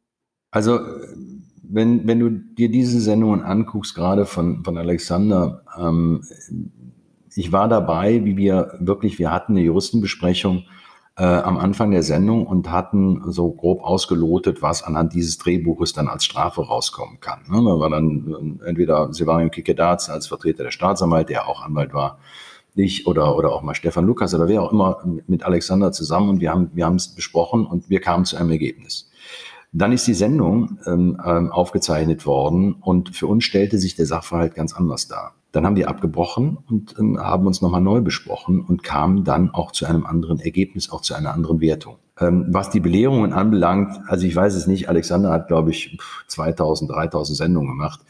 Also wenn, wenn du dir diese Sendungen anguckst, gerade von, von Alexander, ähm, ich war dabei, wie wir wirklich, wir hatten eine Juristenbesprechung äh, am Anfang der Sendung und hatten so grob ausgelotet, was anhand dieses Drehbuches dann als Strafe rauskommen kann. Ne? Da war dann äh, entweder Silvanio Kikedaz als Vertreter der Staatsanwalt, der auch Anwalt war, ich oder, oder auch mal Stefan Lukas oder wer auch immer mit Alexander zusammen und wir haben wir haben es besprochen und wir kamen zu einem Ergebnis. Dann ist die Sendung ähm, ähm aufgezeichnet worden und für uns stellte sich der Sachverhalt ganz anders dar. Dann haben wir abgebrochen und äh, haben uns nochmal neu besprochen und kamen dann auch zu einem anderen Ergebnis, auch zu einer anderen Wertung. Ähm, was die Belehrungen anbelangt, also ich weiß es nicht, Alexander hat, glaube ich, 2000, 3000 Sendungen gemacht.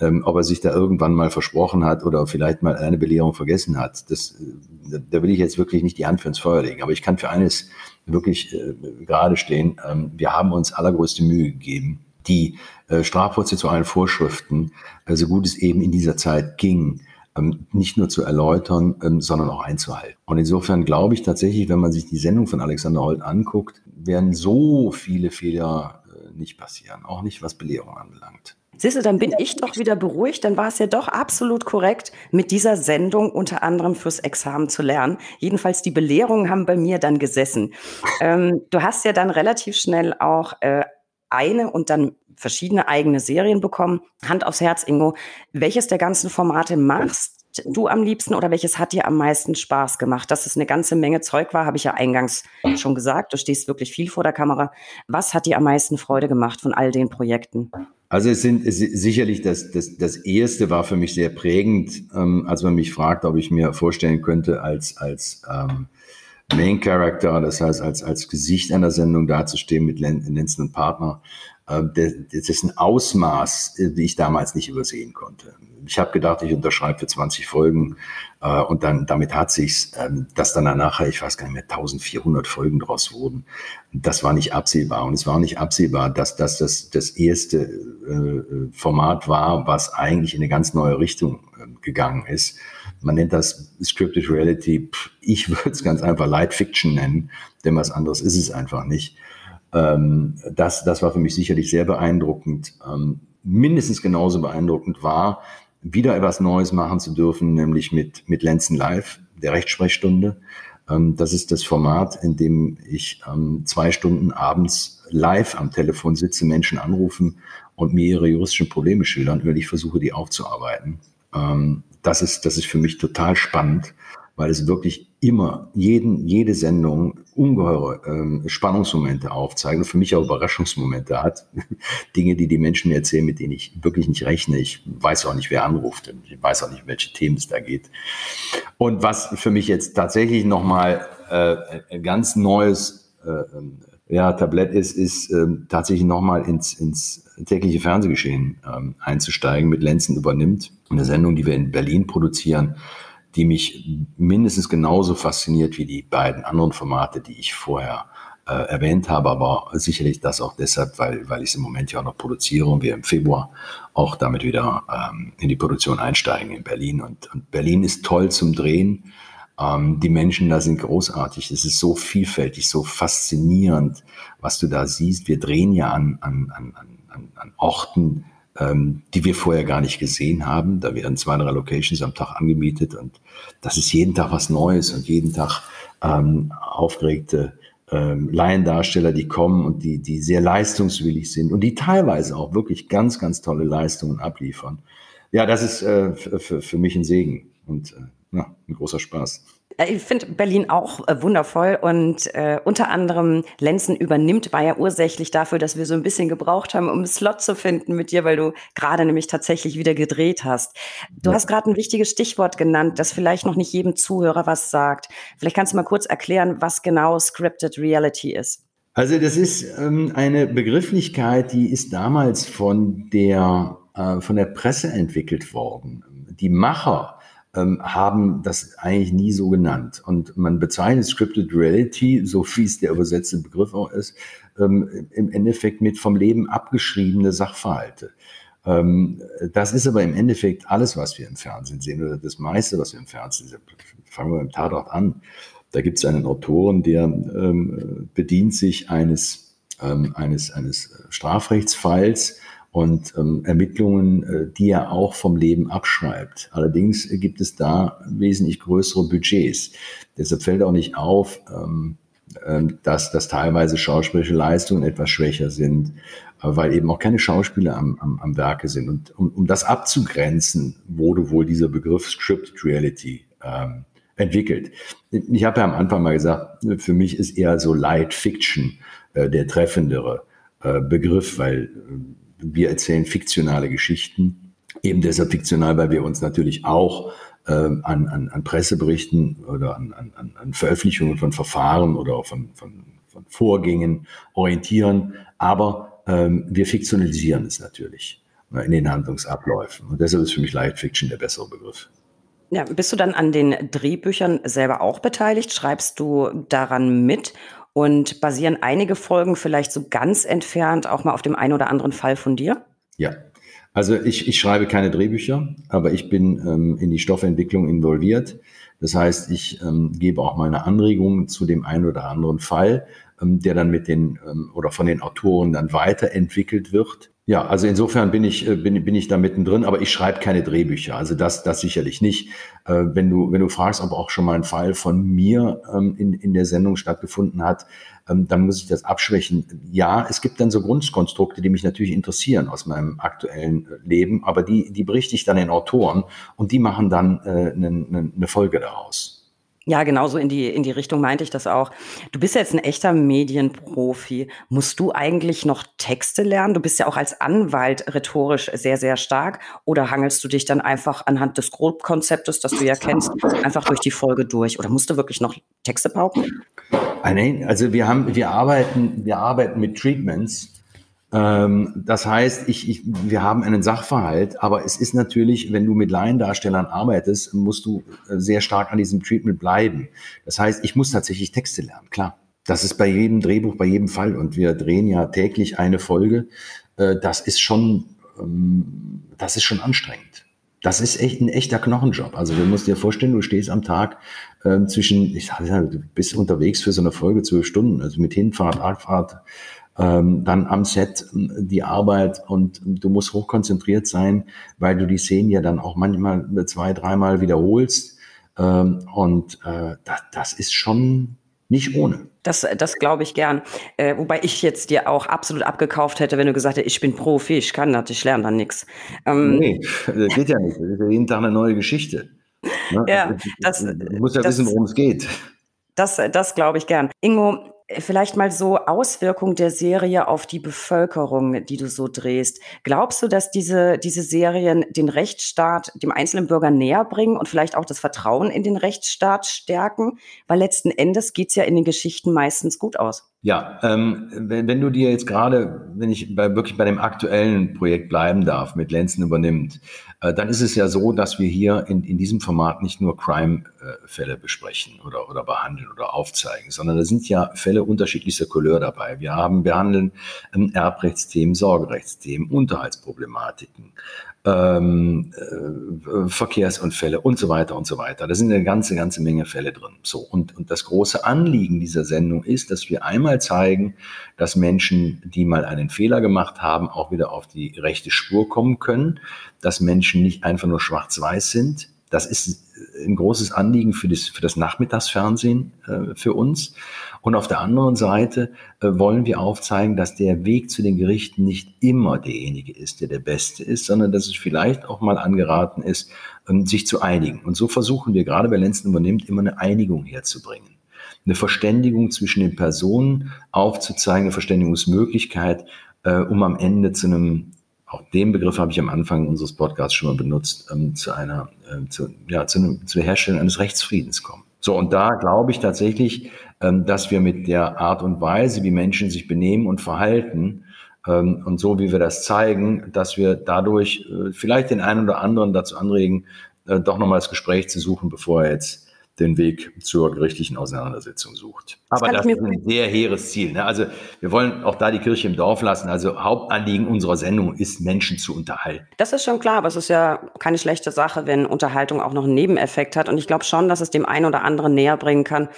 Ähm, ob er sich da irgendwann mal versprochen hat oder vielleicht mal eine Belehrung vergessen hat, das, äh, da will ich jetzt wirklich nicht die Hand für ins Feuer legen. Aber ich kann für eines wirklich äh, gerade stehen. Ähm, wir haben uns allergrößte Mühe gegeben, die äh, strafprozessualen Vorschriften, äh, so gut es eben in dieser Zeit ging, ähm, nicht nur zu erläutern, ähm, sondern auch einzuhalten. Und insofern glaube ich tatsächlich, wenn man sich die Sendung von Alexander Holt anguckt, werden so viele Fehler äh, nicht passieren, auch nicht was Belehrung anbelangt. Siehst du, dann bin ich doch wieder beruhigt. Dann war es ja doch absolut korrekt, mit dieser Sendung unter anderem fürs Examen zu lernen. Jedenfalls die Belehrungen haben bei mir dann gesessen. Ähm, du hast ja dann relativ schnell auch äh, eine und dann verschiedene eigene Serien bekommen. Hand aufs Herz, Ingo. Welches der ganzen Formate machst du am liebsten oder welches hat dir am meisten Spaß gemacht? Dass es eine ganze Menge Zeug war, habe ich ja eingangs schon gesagt. Du stehst wirklich viel vor der Kamera. Was hat dir am meisten Freude gemacht von all den Projekten? Also es sind es sicherlich das, das, das erste war für mich sehr prägend, ähm, als man mich fragt, ob ich mir vorstellen könnte, als, als ähm, Main Character, das heißt als, als Gesicht einer Sendung dazustehen mit Lenzen und Partner, äh, das ist ein Ausmaß, äh, die ich damals nicht übersehen konnte. Ich habe gedacht, ich unterschreibe für 20 Folgen äh, und dann damit hat sich's, ähm, dass dann nachher, ich weiß gar nicht mehr, 1400 Folgen draus wurden. Das war nicht absehbar und es war nicht absehbar, dass das das, das erste Format war, was eigentlich in eine ganz neue Richtung gegangen ist. Man nennt das Scripted Reality. Ich würde es ganz einfach Light Fiction nennen, denn was anderes ist es einfach nicht. Ähm, das, das war für mich sicherlich sehr beeindruckend. Ähm, mindestens genauso beeindruckend war, wieder etwas Neues machen zu dürfen, nämlich mit, mit Lenzen Live, der Rechtssprechstunde. Ähm, das ist das Format, in dem ich ähm, zwei Stunden abends live am Telefon sitze, Menschen anrufen und mir ihre juristischen Probleme schildern und ich versuche, die aufzuarbeiten. Ähm, das ist, das ist für mich total spannend weil es wirklich immer, jeden, jede Sendung ungeheure ähm, Spannungsmomente aufzeigt und für mich auch Überraschungsmomente hat. Dinge, die die Menschen erzählen, mit denen ich wirklich nicht rechne. Ich weiß auch nicht, wer anruft. Ich weiß auch nicht, welche Themen es da geht. Und was für mich jetzt tatsächlich nochmal äh, ganz neues äh, ja, Tablett ist, ist äh, tatsächlich nochmal ins, ins tägliche Fernsehgeschehen ähm, einzusteigen, mit Lenzen übernimmt. Eine Sendung, die wir in Berlin produzieren, die mich mindestens genauso fasziniert wie die beiden anderen Formate, die ich vorher äh, erwähnt habe, aber sicherlich das auch deshalb, weil, weil ich es im Moment ja auch noch produziere und wir im Februar auch damit wieder ähm, in die Produktion einsteigen in Berlin. Und, und Berlin ist toll zum Drehen. Ähm, die Menschen da sind großartig. Es ist so vielfältig, so faszinierend, was du da siehst. Wir drehen ja an, an, an, an, an Orten, ähm, die wir vorher gar nicht gesehen haben. Da werden zwei, drei Locations am Tag angemietet und das ist jeden Tag was Neues und jeden Tag ähm, aufgeregte ähm, Laiendarsteller, die kommen und die, die sehr leistungswillig sind und die teilweise auch wirklich ganz, ganz tolle Leistungen abliefern. Ja, das ist äh, für, für mich ein Segen und äh, ja, ein großer Spaß. Äh, ich finde Berlin auch äh, wundervoll und äh, unter anderem Lenzen übernimmt, war ja ursächlich dafür, dass wir so ein bisschen gebraucht haben, um einen Slot zu finden mit dir, weil du gerade nämlich tatsächlich wieder gedreht hast. Du ja. hast gerade ein wichtiges Stichwort genannt, das vielleicht noch nicht jedem Zuhörer was sagt. Vielleicht kannst du mal kurz erklären, was genau Scripted Reality ist. Also das ist ähm, eine Begrifflichkeit, die ist damals von der, äh, von der Presse entwickelt worden. Die Macher ähm, haben das eigentlich nie so genannt. Und man bezeichnet Scripted Reality, so wie es der übersetzte Begriff auch ist, ähm, im Endeffekt mit vom Leben abgeschriebene Sachverhalte. Ähm, das ist aber im Endeffekt alles, was wir im Fernsehen sehen oder das meiste, was wir im Fernsehen sehen. Fangen wir beim Tatort an. Da gibt es einen Autoren, der ähm, bedient sich eines, ähm, eines, eines Strafrechtsfalls und ähm, Ermittlungen, äh, die er auch vom Leben abschreibt. Allerdings gibt es da wesentlich größere Budgets. Deshalb fällt auch nicht auf, ähm, äh, dass, dass teilweise schauspielerische Leistungen etwas schwächer sind, äh, weil eben auch keine Schauspieler am, am, am Werke sind. Und um, um das abzugrenzen, wurde wohl dieser Begriff Scripted Reality ähm, entwickelt. Ich habe ja am Anfang mal gesagt, für mich ist eher so Light Fiction äh, der treffendere äh, Begriff, weil äh, wir erzählen fiktionale Geschichten. Eben deshalb fiktional, weil wir uns natürlich auch ähm, an, an, an Presseberichten oder an, an, an Veröffentlichungen von Verfahren oder auch von, von, von Vorgängen orientieren. Aber ähm, wir fiktionalisieren es natürlich äh, in den Handlungsabläufen. Und deshalb ist für mich Light Fiction der bessere Begriff. Ja, bist du dann an den Drehbüchern selber auch beteiligt? Schreibst du daran mit? Und basieren einige Folgen vielleicht so ganz entfernt auch mal auf dem einen oder anderen Fall von dir? Ja. Also ich, ich schreibe keine Drehbücher, aber ich bin ähm, in die Stoffentwicklung involviert. Das heißt, ich ähm, gebe auch meine Anregungen zu dem einen oder anderen Fall, ähm, der dann mit den ähm, oder von den Autoren dann weiterentwickelt wird. Ja, also insofern bin ich, äh, bin, bin ich da mittendrin, aber ich schreibe keine Drehbücher. Also das, das sicherlich nicht. Äh, wenn du, wenn du fragst, ob auch schon mal ein Fall von mir ähm, in, in der Sendung stattgefunden hat, ähm, dann muss ich das abschwächen. Ja, es gibt dann so Grundkonstrukte, die mich natürlich interessieren aus meinem aktuellen äh, Leben, aber die, die berichte ich dann den Autoren und die machen dann äh, eine, eine Folge daraus. Ja, genauso in die, in die Richtung meinte ich das auch. Du bist ja jetzt ein echter Medienprofi. Musst du eigentlich noch Texte lernen? Du bist ja auch als Anwalt rhetorisch sehr, sehr stark. Oder hangelst du dich dann einfach anhand des Grobkonzeptes, das du ja kennst, einfach durch die Folge durch? Oder musst du wirklich noch Texte pauken? Ah, also wir haben, wir arbeiten, wir arbeiten mit Treatments das heißt, ich, ich, wir haben einen Sachverhalt, aber es ist natürlich, wenn du mit Laiendarstellern arbeitest, musst du äh, sehr stark an diesem Treatment bleiben. Das heißt, ich muss tatsächlich Texte lernen, klar. Das ist bei jedem Drehbuch, bei jedem Fall. Und wir drehen ja täglich eine Folge. Äh, das ist schon, ähm, das ist schon anstrengend. Das ist echt ein echter Knochenjob. Also du musst dir vorstellen, du stehst am Tag äh, zwischen, ich sag, du bist unterwegs für so eine Folge zwölf Stunden, also mit Hinfahrt, Abfahrt, ähm, dann am Set ähm, die Arbeit und du musst hochkonzentriert sein, weil du die Szenen ja dann auch manchmal zwei, dreimal wiederholst. Ähm, und äh, das, das ist schon nicht ohne. Das, das glaube ich gern. Äh, wobei ich jetzt dir auch absolut abgekauft hätte, wenn du gesagt hättest, ich bin Profi, ich kann das, ich lerne dann nichts. Ähm, nee, das geht ja nicht. Das ist ja jeden Tag eine neue Geschichte. Ne? Ja, das, du musst ja das, wissen, worum es geht. Das, das glaube ich gern. Ingo, Vielleicht mal so Auswirkung der Serie auf die Bevölkerung, die du so drehst. Glaubst du, dass diese, diese Serien den Rechtsstaat dem einzelnen Bürger näher bringen und vielleicht auch das Vertrauen in den Rechtsstaat stärken? Weil letzten Endes geht's ja in den Geschichten meistens gut aus. Ja, ähm, wenn, wenn du dir jetzt gerade, wenn ich bei, wirklich bei dem aktuellen Projekt bleiben darf, mit Lenzen übernimmt, äh, dann ist es ja so, dass wir hier in, in diesem Format nicht nur Crime-Fälle besprechen oder, oder behandeln oder aufzeigen, sondern da sind ja Fälle unterschiedlichster Couleur dabei. Wir haben, behandeln ähm, Erbrechtsthemen, Sorgerechtsthemen, Unterhaltsproblematiken, ähm, äh, Verkehrsunfälle und so weiter und so weiter. Da sind eine ganze, ganze Menge Fälle drin. So und, und das große Anliegen dieser Sendung ist, dass wir einmal zeigen, dass Menschen, die mal einen Fehler gemacht haben, auch wieder auf die rechte Spur kommen können, dass Menschen nicht einfach nur schwarz-weiß sind. Das ist ein großes Anliegen für das, für das Nachmittagsfernsehen äh, für uns. Und auf der anderen Seite äh, wollen wir aufzeigen, dass der Weg zu den Gerichten nicht immer derjenige ist, der der Beste ist, sondern dass es vielleicht auch mal angeraten ist, ähm, sich zu einigen. Und so versuchen wir gerade bei Lenzen übernimmt immer eine Einigung herzubringen. Eine Verständigung zwischen den Personen aufzuzeigen, eine Verständigungsmöglichkeit, äh, um am Ende zu einem auch den Begriff habe ich am Anfang unseres Podcasts schon mal benutzt, ähm, zu einer, äh, zu, ja, zu, einem, zu der Herstellung eines Rechtsfriedens kommen. So, und da glaube ich tatsächlich, ähm, dass wir mit der Art und Weise, wie Menschen sich benehmen und verhalten, ähm, und so wie wir das zeigen, dass wir dadurch äh, vielleicht den einen oder anderen dazu anregen, äh, doch nochmal das Gespräch zu suchen, bevor er jetzt den Weg zur gerichtlichen Auseinandersetzung sucht. Aber das, das ist ein sehr hehres Ziel. Ne? Also wir wollen auch da die Kirche im Dorf lassen. Also Hauptanliegen unserer Sendung ist, Menschen zu unterhalten. Das ist schon klar, aber es ist ja keine schlechte Sache, wenn Unterhaltung auch noch einen Nebeneffekt hat. Und ich glaube schon, dass es dem einen oder anderen näher bringen kann.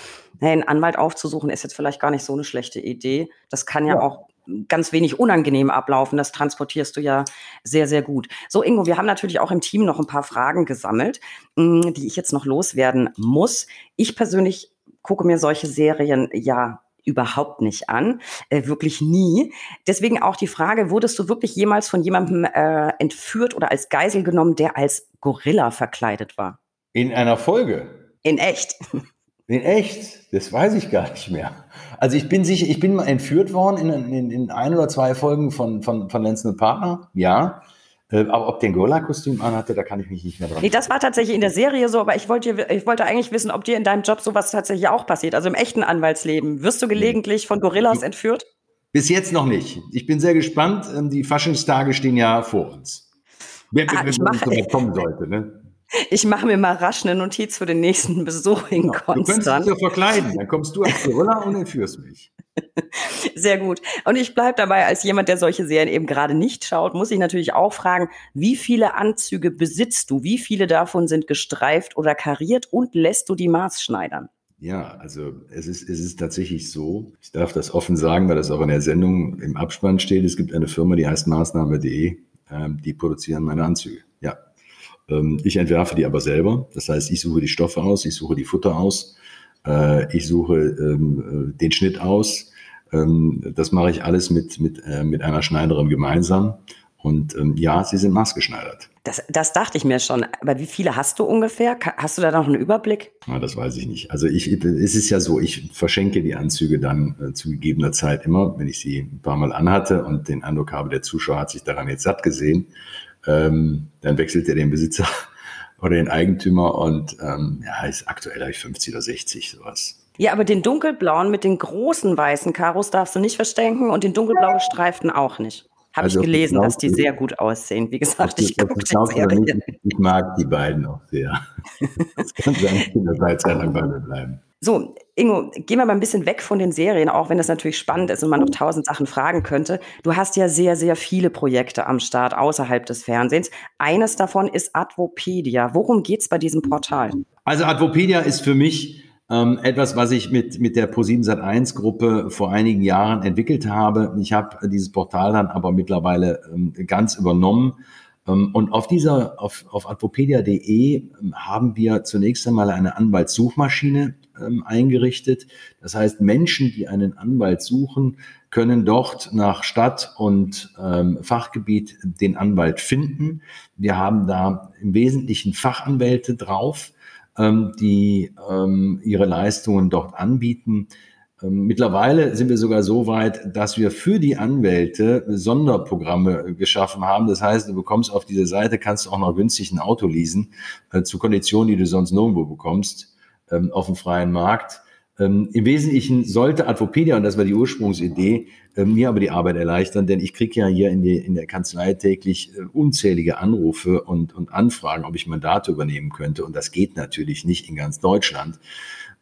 Hey, einen Anwalt aufzusuchen ist jetzt vielleicht gar nicht so eine schlechte Idee. Das kann ja, ja. auch ganz wenig unangenehm ablaufen. Das transportierst du ja sehr, sehr gut. So, Ingo, wir haben natürlich auch im Team noch ein paar Fragen gesammelt, mm, die ich jetzt noch loswerden muss. Ich persönlich gucke mir solche Serien ja überhaupt nicht an, äh, wirklich nie. Deswegen auch die Frage, wurdest du wirklich jemals von jemandem äh, entführt oder als Geisel genommen, der als Gorilla verkleidet war? In einer Folge? In echt. In echt? Das weiß ich gar nicht mehr. Also ich bin sicher, ich bin mal entführt worden in, in, in ein oder zwei Folgen von, von, von Lenzen Partner, ja. Äh, aber ob der ein Gorilla-Kostüm anhatte, da kann ich mich nicht mehr dran. Nee, das war tatsächlich in der Serie so, aber ich wollte, ich wollte eigentlich wissen, ob dir in deinem Job sowas tatsächlich auch passiert. Also im echten Anwaltsleben. Wirst du gelegentlich von Gorillas entführt? Bis jetzt noch nicht. Ich bin sehr gespannt. Ähm, die Faschingstage stehen ja vor uns. Wenn, ah, wenn, wenn es kommen sollte, ne? Ich mache mir mal rasch eine Notiz für den nächsten Besuch in ja, Konstanz. Du kannst dich ja verkleiden, dann kommst du als Gorilla und entführst mich. Sehr gut. Und ich bleibe dabei, als jemand, der solche Serien eben gerade nicht schaut, muss ich natürlich auch fragen, wie viele Anzüge besitzt du? Wie viele davon sind gestreift oder kariert und lässt du die maßschneidern? Ja, also es ist, es ist tatsächlich so, ich darf das offen sagen, weil das auch in der Sendung im Abspann steht, es gibt eine Firma, die heißt maßnahme.de, ähm, die produzieren meine Anzüge. Ja. Ähm, ich entwerfe die aber selber. Das heißt, ich suche die Stoffe aus, ich suche die Futter aus, äh, ich suche ähm, äh, den Schnitt aus. Ähm, das mache ich alles mit, mit, äh, mit einer Schneiderin gemeinsam. Und ähm, ja, sie sind maßgeschneidert. Das, das dachte ich mir schon. Aber wie viele hast du ungefähr? Hast du da noch einen Überblick? Ja, das weiß ich nicht. Also ich, es ist ja so, ich verschenke die Anzüge dann äh, zu gegebener Zeit immer, wenn ich sie ein paar Mal anhatte und den Eindruck habe, der Zuschauer hat sich daran jetzt satt gesehen. Ähm, dann wechselt er den Besitzer oder den Eigentümer und ähm, ja, ist aktuell habe ich 50 oder 60 sowas. Ja, aber den dunkelblauen mit den großen weißen Karos darfst du nicht verstecken und den dunkelblau gestreiften auch nicht. Habe also, ich gelesen, dass die sehr gut aussehen. Wie gesagt, ich gucke die Serie. Ich mag die beiden auch sehr. Das kann sein, dass wir Zeit lang bei mir bleiben. So, Ingo, gehen wir mal ein bisschen weg von den Serien, auch wenn das natürlich spannend ist und man noch tausend Sachen fragen könnte. Du hast ja sehr, sehr viele Projekte am Start außerhalb des Fernsehens. Eines davon ist Advopedia. Worum geht es bei diesem Portal? Also Advopedia ist für mich ähm, etwas, was ich mit, mit der Pro7 Sat1 Gruppe vor einigen Jahren entwickelt habe. Ich habe dieses Portal dann aber mittlerweile ähm, ganz übernommen und auf dieser, auf, auf advopedia.de ähm, haben wir zunächst einmal eine Anwaltssuchmaschine ähm, eingerichtet. Das heißt, Menschen, die einen Anwalt suchen, können dort nach Stadt und ähm, Fachgebiet den Anwalt finden. Wir haben da im Wesentlichen Fachanwälte drauf, ähm, die ähm, ihre Leistungen dort anbieten. Ähm, mittlerweile sind wir sogar so weit, dass wir für die Anwälte Sonderprogramme geschaffen haben. Das heißt, du bekommst auf dieser Seite, kannst du auch noch günstig ein Auto leasen, äh, zu Konditionen, die du sonst nirgendwo bekommst, ähm, auf dem freien Markt. Ähm, Im Wesentlichen sollte Advopedia, und das war die Ursprungsidee, mir aber die Arbeit erleichtern, denn ich kriege ja hier in, die, in der Kanzlei täglich äh, unzählige Anrufe und, und Anfragen, ob ich Mandate übernehmen könnte. Und das geht natürlich nicht in ganz Deutschland.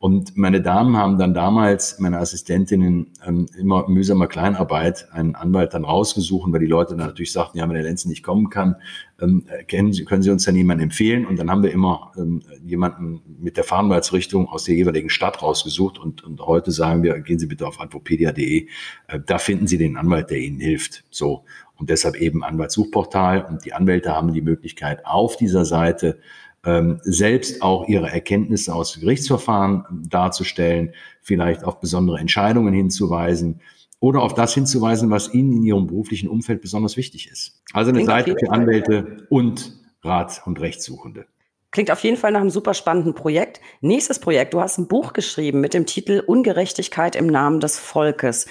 Und meine Damen haben dann damals, meine Assistentinnen, ähm, immer mühsamer Kleinarbeit, einen Anwalt dann rausgesucht, weil die Leute dann natürlich sagten, ja, wenn der Lenzen nicht kommen kann, ähm, können Sie uns dann jemanden empfehlen? Und dann haben wir immer ähm, jemanden mit der Fahrenwaldsrichtung aus der jeweiligen Stadt rausgesucht. Und, und heute sagen wir, gehen Sie bitte auf advopedia.de, äh, da finden Sie den Anwalt, der Ihnen hilft. So. Und deshalb eben Anwaltssuchportal. Und die Anwälte haben die Möglichkeit, auf dieser Seite ähm, selbst auch ihre Erkenntnisse aus Gerichtsverfahren darzustellen, vielleicht auf besondere Entscheidungen hinzuweisen oder auf das hinzuweisen, was ihnen in ihrem beruflichen Umfeld besonders wichtig ist. Also eine Seite für Anwälte und Rat- und Rechtssuchende. Klingt auf jeden Fall nach einem super spannenden Projekt. Nächstes Projekt. Du hast ein Buch geschrieben mit dem Titel Ungerechtigkeit im Namen des Volkes.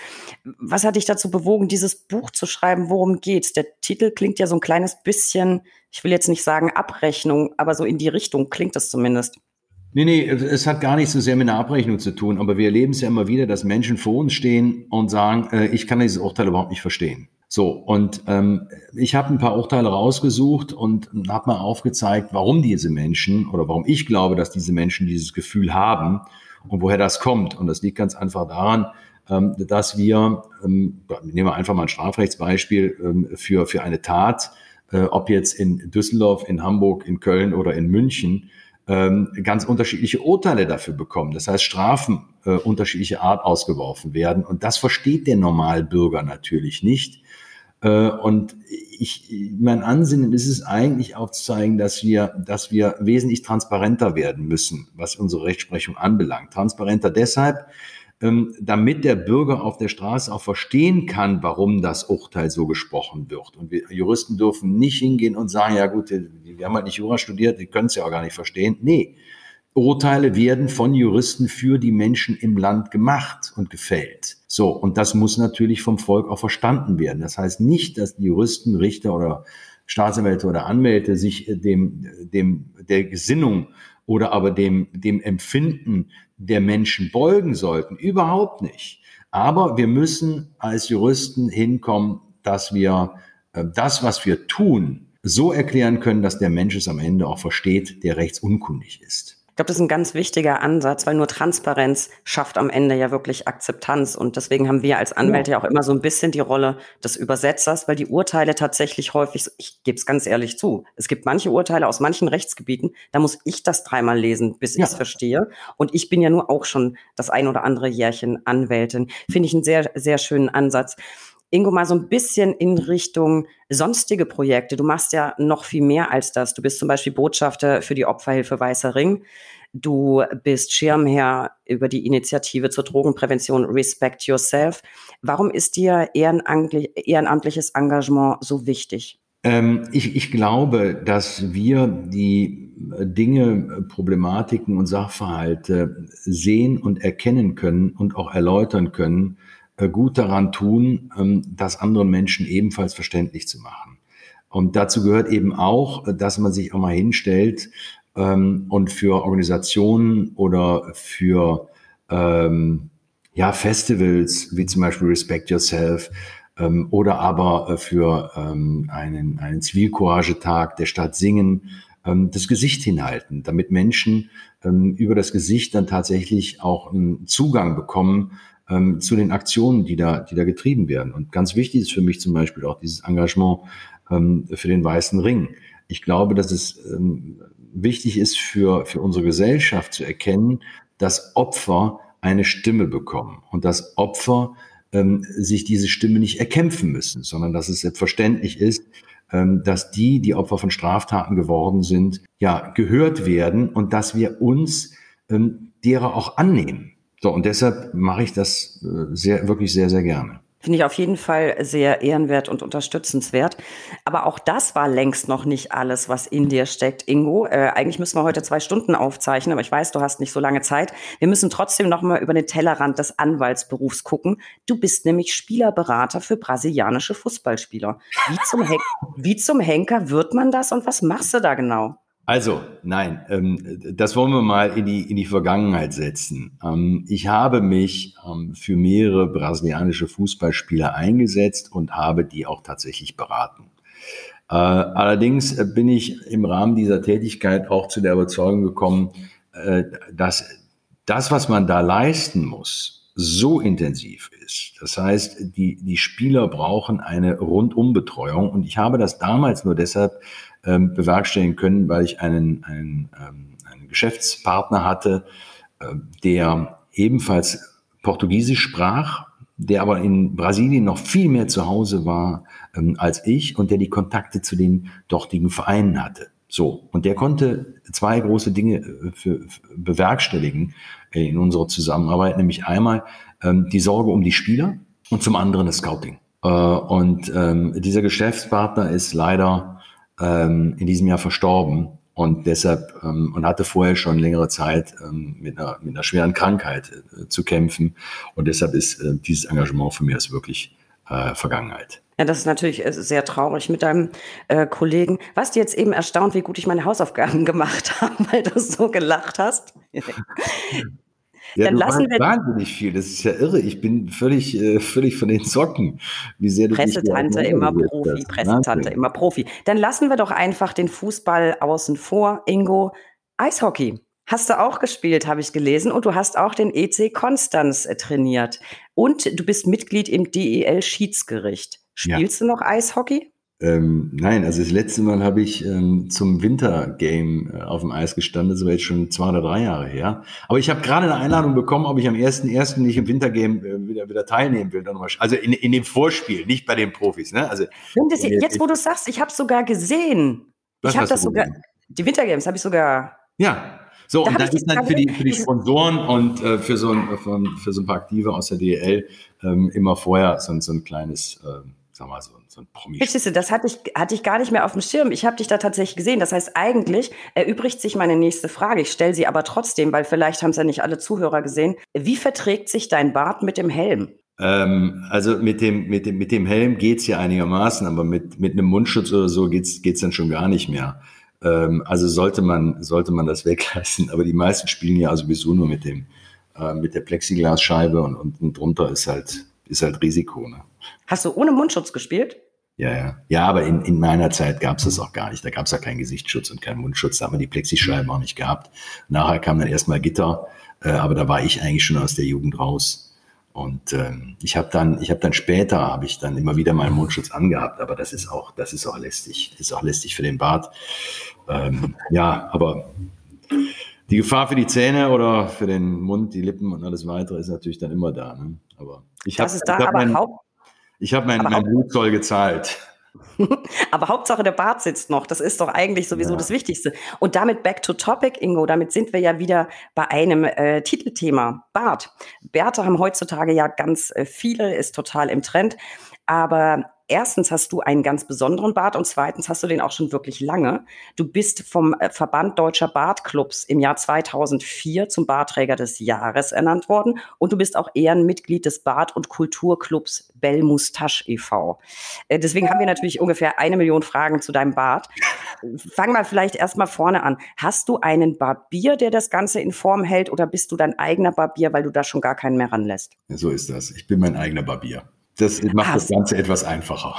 Was hat dich dazu bewogen, dieses Buch zu schreiben? Worum geht's? Der Titel klingt ja so ein kleines bisschen, ich will jetzt nicht sagen Abrechnung, aber so in die Richtung klingt es zumindest. Nee, nee, es hat gar nicht so sehr mit einer Abrechnung zu tun, aber wir erleben es ja immer wieder, dass Menschen vor uns stehen und sagen, äh, ich kann dieses Urteil überhaupt nicht verstehen. So, und ähm, ich habe ein paar Urteile rausgesucht und habe mal aufgezeigt, warum diese Menschen oder warum ich glaube, dass diese Menschen dieses Gefühl haben und woher das kommt. Und das liegt ganz einfach daran, ähm, dass wir, ähm, nehmen wir einfach mal ein Strafrechtsbeispiel, ähm, für, für eine Tat, äh, ob jetzt in Düsseldorf, in Hamburg, in Köln oder in München, ähm, ganz unterschiedliche Urteile dafür bekommen. Das heißt, Strafen äh, unterschiedlicher Art ausgeworfen werden. Und das versteht der Normalbürger natürlich nicht. Äh, und ich, mein Ansinnen ist es eigentlich aufzuzeigen, dass wir, dass wir wesentlich transparenter werden müssen, was unsere Rechtsprechung anbelangt. Transparenter deshalb, ähm, damit der Bürger auf der Straße auch verstehen kann, warum das Urteil so gesprochen wird. Und wir Juristen dürfen nicht hingehen und sagen, ja gut, wir haben halt nicht Jura studiert, die können es ja auch gar nicht verstehen. Nee, Urteile werden von Juristen für die Menschen im Land gemacht und gefällt. So, und das muss natürlich vom Volk auch verstanden werden. Das heißt nicht, dass die Juristen, Richter oder Staatsanwälte oder Anwälte sich dem, dem, der Gesinnung oder aber dem, dem Empfinden der Menschen beugen sollten. Überhaupt nicht. Aber wir müssen als Juristen hinkommen, dass wir äh, das, was wir tun, so erklären können, dass der Mensch es am Ende auch versteht, der rechtsunkundig ist. Ich glaube, das ist ein ganz wichtiger Ansatz, weil nur Transparenz schafft am Ende ja wirklich Akzeptanz. Und deswegen haben wir als Anwälte ja auch immer so ein bisschen die Rolle des Übersetzers, weil die Urteile tatsächlich häufig, ich gebe es ganz ehrlich zu, es gibt manche Urteile aus manchen Rechtsgebieten, da muss ich das dreimal lesen, bis ja. ich es verstehe. Und ich bin ja nur auch schon das ein oder andere Jährchen Anwältin. Finde ich einen sehr, sehr schönen Ansatz. Ingo, mal so ein bisschen in Richtung sonstige Projekte. Du machst ja noch viel mehr als das. Du bist zum Beispiel Botschafter für die Opferhilfe Weißer Ring. Du bist Schirmherr über die Initiative zur Drogenprävention Respect Yourself. Warum ist dir ehrenamtliches Engagement so wichtig? Ähm, ich, ich glaube, dass wir die Dinge, Problematiken und Sachverhalte sehen und erkennen können und auch erläutern können, gut daran tun, ähm, das anderen Menschen ebenfalls verständlich zu machen. Und dazu gehört eben auch, äh, dass man sich auch mal hinstellt ähm, und für Organisationen oder für ähm, ja, Festivals wie zum Beispiel Respect Yourself oder aber äh, für einen, einen Zivilcourage-Tag der Stadt Singen das Gesicht hinhalten, damit Menschen über das Gesicht dann tatsächlich auch einen Zugang bekommen ähm, zu den Aktionen, die da, die da getrieben werden. Und ganz wichtig ist für mich zum Beispiel auch dieses Engagement ähm, für den Weißen Ring. Ich glaube, dass es ähm, wichtig ist für, für unsere Gesellschaft zu erkennen, dass Opfer eine Stimme bekommen und dass Opfer ähm, sich diese Stimme nicht erkämpfen müssen, sondern dass es selbstverständlich ist, ähm, dass die, die Opfer von Straftaten geworden sind, ja, gehört werden und dass wir uns ähm, derer auch annehmen. So, und deshalb mache ich das äh, sehr, wirklich sehr, sehr gerne. Finde ich auf jeden Fall sehr ehrenwert und unterstützenswert. Aber auch das war längst noch nicht alles, was in dir steckt, Ingo. Äh, eigentlich müssen wir heute zwei Stunden aufzeichnen, aber ich weiß, du hast nicht so lange Zeit. Wir müssen trotzdem noch mal über den Tellerrand des Anwaltsberufs gucken. Du bist nämlich Spielerberater für brasilianische Fußballspieler. Wie zum, Hen wie zum Henker wird man das und was machst du da genau? Also, nein, ähm, das wollen wir mal in die, in die Vergangenheit setzen. Ähm, ich habe mich ähm, für mehrere brasilianische Fußballspieler eingesetzt und habe die auch tatsächlich beraten. Äh, allerdings bin ich im Rahmen dieser Tätigkeit auch zu der Überzeugung gekommen, äh, dass das, was man da leisten muss, so intensiv ist. Das heißt, die, die Spieler brauchen eine Rundumbetreuung und ich habe das damals nur deshalb ähm, bewerkstelligen können, weil ich einen, einen, ähm, einen Geschäftspartner hatte, äh, der ebenfalls Portugiesisch sprach, der aber in Brasilien noch viel mehr zu Hause war ähm, als ich und der die Kontakte zu den dortigen Vereinen hatte. So, und der konnte zwei große Dinge äh, für, für bewerkstelligen in unserer Zusammenarbeit, nämlich einmal ähm, die Sorge um die Spieler und zum anderen das Scouting. Äh, und ähm, dieser Geschäftspartner ist leider ähm, in diesem Jahr verstorben und deshalb ähm, und hatte vorher schon längere Zeit ähm, mit, einer, mit einer schweren Krankheit äh, zu kämpfen und deshalb ist äh, dieses Engagement für mich ist wirklich äh, Vergangenheit. Ja, das ist natürlich äh, sehr traurig mit deinem äh, Kollegen. Warst du jetzt eben erstaunt, wie gut ich meine Hausaufgaben gemacht habe, weil du so gelacht hast? Ja, dann lassen wir wahnsinnig viel. Das ist ja irre. Ich bin völlig, äh, völlig von den Socken. Wie sehr du Pressetante immer Profi, Pressetante immer Profi. Dann lassen wir doch einfach den Fußball außen vor. Ingo, Eishockey. Hast du auch gespielt, habe ich gelesen. Und du hast auch den EC Konstanz äh, trainiert. Und du bist Mitglied im DEL Schiedsgericht. Spielst ja. du noch Eishockey? Ähm, nein, also das letzte Mal habe ich ähm, zum Wintergame äh, auf dem Eis gestanden, das war jetzt schon zwei oder drei Jahre her. Aber ich habe gerade eine Einladung bekommen, ob ich am 1.1. nicht im Wintergame äh, wieder, wieder teilnehmen will. Also in, in dem Vorspiel, nicht bei den Profis. Ne? Also, das, jetzt, wo du sagst, ich habe sogar gesehen. ich habe das sogar, gesehen? die Wintergames habe ich sogar. Ja, so, da und das ist dann für die, für die Sponsoren und äh, für, so ein, für, für, so ein paar Aktive aus der DL ähm, immer vorher so, so ein kleines, äh, sag mal, so so ein Promi. Verstehst das hatte ich, hatte ich gar nicht mehr auf dem Schirm. Ich habe dich da tatsächlich gesehen. Das heißt, eigentlich erübrigt sich meine nächste Frage. Ich stelle sie aber trotzdem, weil vielleicht haben es ja nicht alle Zuhörer gesehen. Wie verträgt sich dein Bart mit dem Helm? Ähm, also mit dem, mit dem, mit dem Helm geht's ja einigermaßen, aber mit, mit einem Mundschutz oder so geht's, geht's dann schon gar nicht mehr. Ähm, also sollte man, sollte man das weglassen. Aber die meisten spielen ja sowieso nur mit dem, äh, mit der Plexiglasscheibe und unten drunter ist halt, ist halt Risiko. Ne? Hast du ohne Mundschutz gespielt? Ja, ja. Ja, aber in, in meiner Zeit gab es das auch gar nicht. Da gab es ja keinen Gesichtsschutz und keinen Mundschutz. Da haben wir die Plexischeiben auch nicht gehabt. Nachher kam dann erstmal Gitter, äh, aber da war ich eigentlich schon aus der Jugend raus. Und ähm, ich habe dann, ich habe dann später habe ich dann immer wieder meinen Mundschutz angehabt, aber das ist auch, das ist auch lästig, das ist auch lästig für den Bart. Ähm, ja, aber die Gefahr für die Zähne oder für den Mund, die Lippen und alles weitere ist natürlich dann immer da. Ne? Aber ich habe hab mein, ich hab mein, mein Blutzoll gezahlt. Aber Hauptsache der Bart sitzt noch. Das ist doch eigentlich sowieso ja. das Wichtigste. Und damit back to topic, Ingo. Damit sind wir ja wieder bei einem äh, Titelthema. Bart. Bärte haben heutzutage ja ganz äh, viele, ist total im Trend. Aber erstens hast du einen ganz besonderen Bart und zweitens hast du den auch schon wirklich lange. Du bist vom äh, Verband Deutscher Bartclubs im Jahr 2004 zum Barträger des Jahres ernannt worden und du bist auch Ehrenmitglied des Bart- und Kulturclubs Bell Moustache e.V. Äh, deswegen haben wir natürlich ungefähr eine Million Fragen zu deinem Bart. Fang mal vielleicht erstmal vorne an. Hast du einen Barbier, der das Ganze in Form hält oder bist du dein eigener Barbier, weil du da schon gar keinen mehr ranlässt? So ist das. Ich bin mein eigener Barbier. Das macht Hast das Ganze etwas einfacher.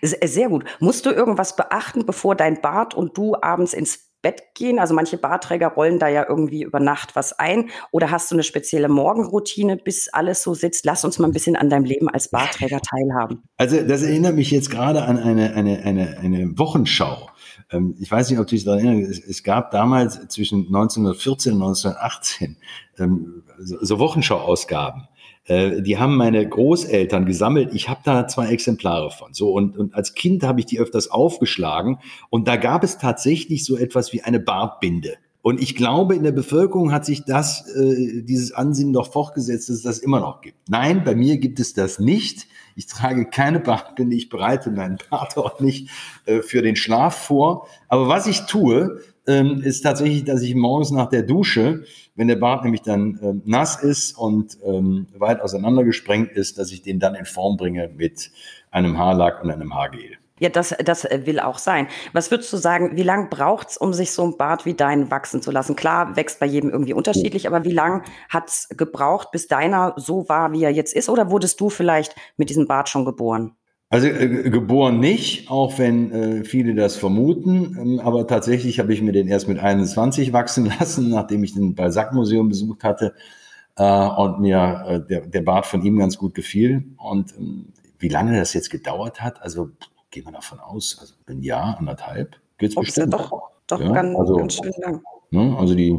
Sehr gut. Musst du irgendwas beachten, bevor dein Bart und du abends ins Bett gehen? Also manche Barträger rollen da ja irgendwie über Nacht was ein. Oder hast du eine spezielle Morgenroutine, bis alles so sitzt? Lass uns mal ein bisschen an deinem Leben als Barträger teilhaben. Also das erinnert mich jetzt gerade an eine, eine, eine, eine Wochenschau. Ähm, ich weiß nicht, ob du dich daran erinnerst. Es gab damals zwischen 1914 und 1918 ähm, so Wochenschau-Ausgaben. Äh, die haben meine Großeltern gesammelt. Ich habe da zwei Exemplare von. So und, und als Kind habe ich die öfters aufgeschlagen und da gab es tatsächlich so etwas wie eine Bartbinde. Und ich glaube, in der Bevölkerung hat sich das, äh, dieses Ansinnen doch fortgesetzt, dass es das immer noch gibt. Nein, bei mir gibt es das nicht. Ich trage keine Bartbinde, ich bereite meinen Bart auch nicht äh, für den Schlaf vor. Aber was ich tue, ähm, ist tatsächlich, dass ich morgens nach der Dusche, wenn der Bart nämlich dann ähm, nass ist und ähm, weit auseinandergesprengt ist, dass ich den dann in Form bringe mit einem Haarlack und einem Haargel. Ja, das, das will auch sein. Was würdest du sagen, wie lange braucht es, um sich so ein Bart wie deinen wachsen zu lassen? Klar, wächst bei jedem irgendwie unterschiedlich, aber wie lange hat es gebraucht, bis deiner so war, wie er jetzt ist? Oder wurdest du vielleicht mit diesem Bart schon geboren? Also äh, geboren nicht, auch wenn äh, viele das vermuten. Ähm, aber tatsächlich habe ich mir den erst mit 21 wachsen lassen, nachdem ich den Balzac-Museum besucht hatte äh, und mir äh, der, der Bart von ihm ganz gut gefiel. Und ähm, wie lange das jetzt gedauert hat, also gehen wir davon aus, also ein Jahr, anderthalb, geht's Ups, bestimmt. Ja doch, doch ja, ganz, also, ganz schön lang. Ne, also die,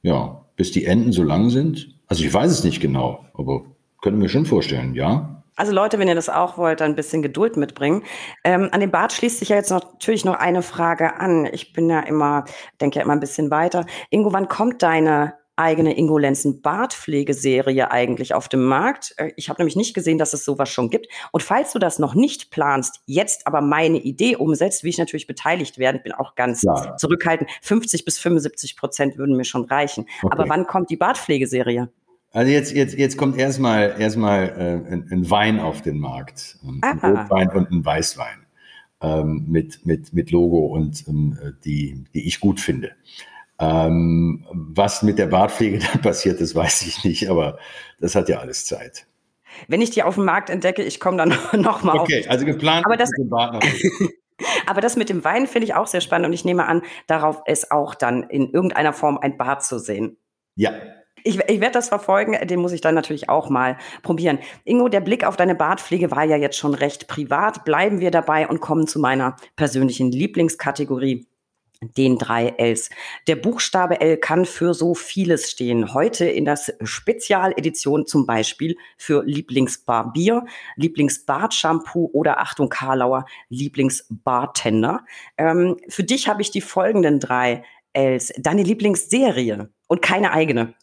ja, bis die Enden so lang sind. Also ich weiß es nicht genau, aber können wir schon vorstellen, ja. Also Leute, wenn ihr das auch wollt, dann ein bisschen Geduld mitbringen. Ähm, an den Bart schließt sich ja jetzt noch, natürlich noch eine Frage an. Ich bin ja immer, denke ja immer ein bisschen weiter. Ingo, wann kommt deine eigene Ingo Lenzen Bartpflegeserie eigentlich auf dem Markt? Äh, ich habe nämlich nicht gesehen, dass es sowas schon gibt. Und falls du das noch nicht planst, jetzt aber meine Idee umsetzt, wie ich natürlich beteiligt werde, bin auch ganz ja. zurückhaltend. 50 bis 75 Prozent würden mir schon reichen. Okay. Aber wann kommt die Bartpflegeserie? Also jetzt, jetzt, jetzt kommt erstmal erstmal äh, ein, ein Wein auf den Markt. Ein Rotwein und ein Weißwein ähm, mit, mit, mit Logo und ähm, die, die ich gut finde. Ähm, was mit der Bartpflege dann passiert, das weiß ich nicht, aber das hat ja alles Zeit. Wenn ich die auf dem Markt entdecke, ich komme dann nochmal okay, auf. Okay, also geplant aber das, den Bart noch Aber das mit dem Wein finde ich auch sehr spannend und ich nehme an, darauf ist auch dann in irgendeiner Form ein Bart zu sehen. Ja, ich, ich werde das verfolgen, den muss ich dann natürlich auch mal probieren. Ingo, der Blick auf deine Bartpflege war ja jetzt schon recht privat. Bleiben wir dabei und kommen zu meiner persönlichen Lieblingskategorie den drei Ls. Der Buchstabe L kann für so vieles stehen. Heute in der Spezialedition zum Beispiel für Lieblingsbarbier, Lieblingsbartshampoo oder Achtung Karlauer, Lieblingsbartender. Ähm, für dich habe ich die folgenden drei Ls. Deine Lieblingsserie und keine eigene.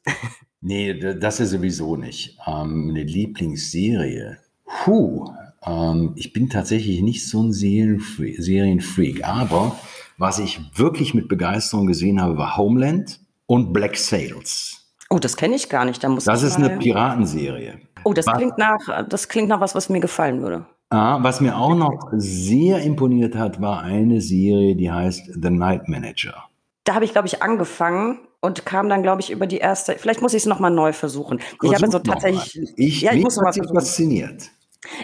Nee, das ist sowieso nicht. Ähm, eine Lieblingsserie. Puh, ähm, ich bin tatsächlich nicht so ein Serienfreak, Serienfreak, aber was ich wirklich mit Begeisterung gesehen habe, war Homeland und Black Sails. Oh, das kenne ich gar nicht. Da muss das ist eine Piratenserie. Oh, das was, klingt nach, das klingt nach was, was mir gefallen würde. Ah, was mir auch noch sehr imponiert hat, war eine Serie, die heißt The Night Manager. Da habe ich, glaube ich, angefangen und kam dann, glaube ich, über die erste. Vielleicht muss ich es nochmal neu versuchen. Versuch ich habe so tatsächlich. Ich, ja, ich muss noch mal fasziniert.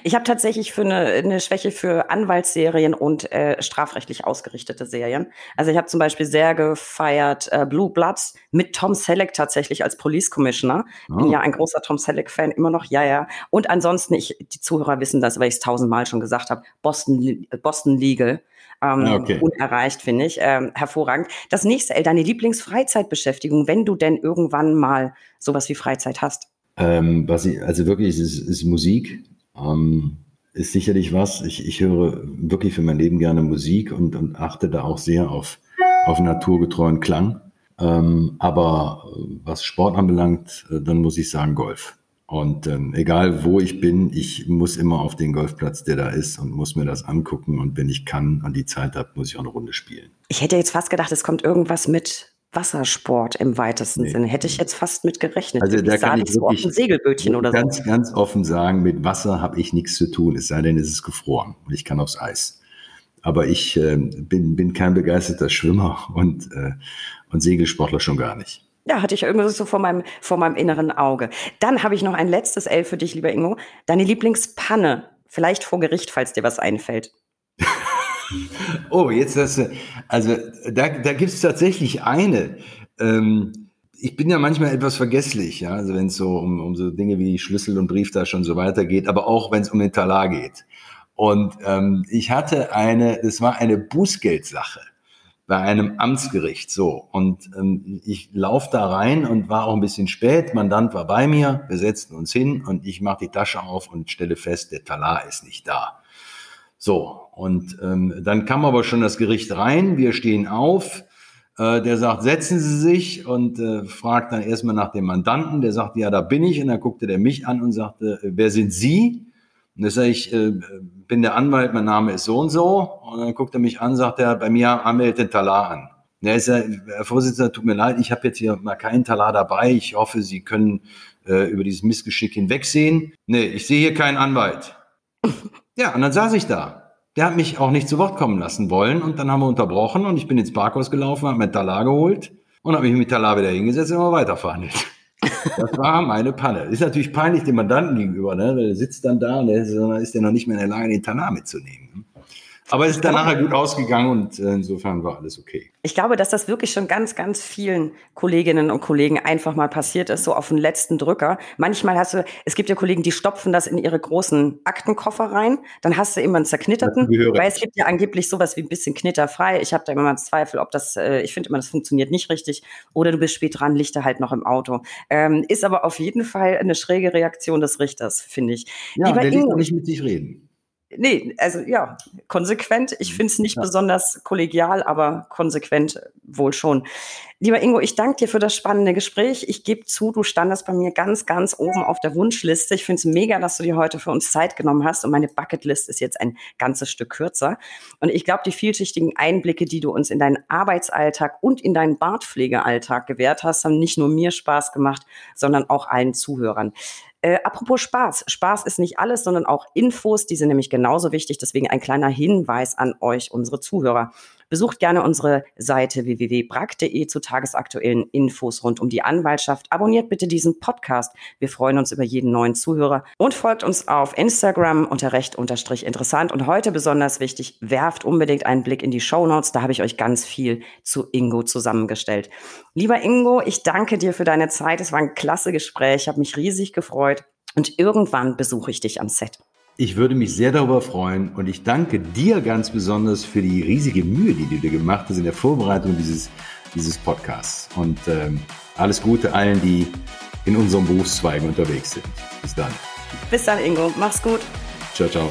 Ich habe tatsächlich für eine, eine Schwäche für Anwaltsserien und äh, strafrechtlich ausgerichtete Serien. Also ich habe zum Beispiel sehr gefeiert äh, Blue Bloods mit Tom Selleck tatsächlich als Police Commissioner. Oh. Bin ja ein großer Tom Selleck-Fan, immer noch, ja, ja. Und ansonsten, ich, die Zuhörer wissen das, weil ich es tausendmal schon gesagt habe, Boston, Boston Legal. Ähm, ah, okay. Unerreicht, finde ich. Ähm, hervorragend. Das nächste, El, deine Lieblingsfreizeitbeschäftigung, wenn du denn irgendwann mal sowas wie Freizeit hast. Ähm, was ich, also wirklich, ist, ist Musik ähm, ist sicherlich was. Ich, ich höre wirklich für mein Leben gerne Musik und, und achte da auch sehr auf, auf naturgetreuen Klang. Ähm, aber was Sport anbelangt, äh, dann muss ich sagen Golf. Und ähm, egal wo ich bin, ich muss immer auf den Golfplatz, der da ist, und muss mir das angucken. Und wenn ich kann und die Zeit habe, muss ich auch eine Runde spielen. Ich hätte jetzt fast gedacht, es kommt irgendwas mit Wassersport im weitesten nee. Sinne. Hätte ich jetzt fast mit gerechnet. Also da kann ich wirklich ein Segelbötchen oder ganz, so. ganz offen sagen, mit Wasser habe ich nichts zu tun, es sei denn, es ist gefroren und ich kann aufs Eis. Aber ich äh, bin, bin kein begeisterter Schwimmer und, äh, und Segelsportler schon gar nicht. Ja, hatte ich irgendwie so vor meinem, vor meinem inneren Auge. Dann habe ich noch ein letztes L für dich, lieber Ingo. Deine Lieblingspanne. Vielleicht vor Gericht, falls dir was einfällt. Oh, jetzt hast du, also da, da gibt es tatsächlich eine. Ähm, ich bin ja manchmal etwas vergesslich, ja, also wenn es so um, um so Dinge wie Schlüssel und Brieftasche und so weiter geht, aber auch wenn es um den Talar geht. Und ähm, ich hatte eine, das war eine Bußgeldsache bei einem Amtsgericht so. Und ähm, ich lauf da rein und war auch ein bisschen spät. Mandant war bei mir, wir setzten uns hin und ich mache die Tasche auf und stelle fest, der Talar ist nicht da. So, und ähm, dann kam aber schon das Gericht rein, wir stehen auf, äh, der sagt, setzen Sie sich und äh, fragt dann erstmal nach dem Mandanten, der sagt, ja, da bin ich. Und dann guckte der mich an und sagte, äh, wer sind Sie? Und dann sage ich, äh, bin der Anwalt, mein Name ist so und so. Und dann guckt er mich an, sagt er, bei mir meldet den Talar an. Ja, ist ja, Herr Vorsitzender, tut mir leid, ich habe jetzt hier mal keinen Talar dabei. Ich hoffe, Sie können äh, über dieses Missgeschick hinwegsehen. Nee, ich sehe hier keinen Anwalt. Ja, und dann saß ich da. Der hat mich auch nicht zu Wort kommen lassen wollen und dann haben wir unterbrochen und ich bin ins Parkhaus gelaufen, habe mir Talar geholt und habe mich mit Talar wieder hingesetzt und immer weiter verhandelt. Das war meine Panne. Ist natürlich peinlich dem Mandanten gegenüber, ne? Der sitzt dann da und der ist, ist der noch nicht mehr in der Lage, den Talar mitzunehmen. Aber es ist dann nachher gut ausgegangen und äh, insofern war alles okay. Ich glaube, dass das wirklich schon ganz, ganz vielen Kolleginnen und Kollegen einfach mal passiert ist, so auf den letzten Drücker. Manchmal hast du, es gibt ja Kollegen, die stopfen das in ihre großen Aktenkoffer rein, dann hast du immer einen zerknitterten, weil es gibt ja angeblich sowas wie ein bisschen knitterfrei. Ich habe da immer mal Zweifel, ob das, äh, ich finde immer, das funktioniert nicht richtig. Oder du bist spät dran, Lichter halt noch im Auto. Ähm, ist aber auf jeden Fall eine schräge Reaktion des Richters, finde ich. Ja, Lieber der Ingo, nicht mit sich reden. Nee, also ja, konsequent. Ich finde es nicht ja. besonders kollegial, aber konsequent wohl schon. Lieber Ingo, ich danke dir für das spannende Gespräch. Ich gebe zu, du standest bei mir ganz, ganz oben auf der Wunschliste. Ich finde es mega, dass du dir heute für uns Zeit genommen hast und meine Bucketlist ist jetzt ein ganzes Stück kürzer. Und ich glaube, die vielschichtigen Einblicke, die du uns in deinen Arbeitsalltag und in deinen Bartpflegealltag gewährt hast, haben nicht nur mir Spaß gemacht, sondern auch allen Zuhörern. Äh, apropos Spaß. Spaß ist nicht alles, sondern auch Infos, die sind nämlich genauso wichtig. Deswegen ein kleiner Hinweis an euch, unsere Zuhörer. Besucht gerne unsere Seite www.brack.de zu tagesaktuellen Infos rund um die Anwaltschaft. Abonniert bitte diesen Podcast. Wir freuen uns über jeden neuen Zuhörer und folgt uns auf Instagram unter recht unterstrich interessant. Und heute besonders wichtig, werft unbedingt einen Blick in die Show Notes. Da habe ich euch ganz viel zu Ingo zusammengestellt. Lieber Ingo, ich danke dir für deine Zeit. Es war ein klasse Gespräch. Ich habe mich riesig gefreut. Und irgendwann besuche ich dich am Set. Ich würde mich sehr darüber freuen und ich danke dir ganz besonders für die riesige Mühe, die du dir gemacht hast in der Vorbereitung dieses, dieses Podcasts. Und ähm, alles Gute allen, die in unserem Berufszweig unterwegs sind. Bis dann. Bis dann, Ingo. Mach's gut. Ciao, ciao.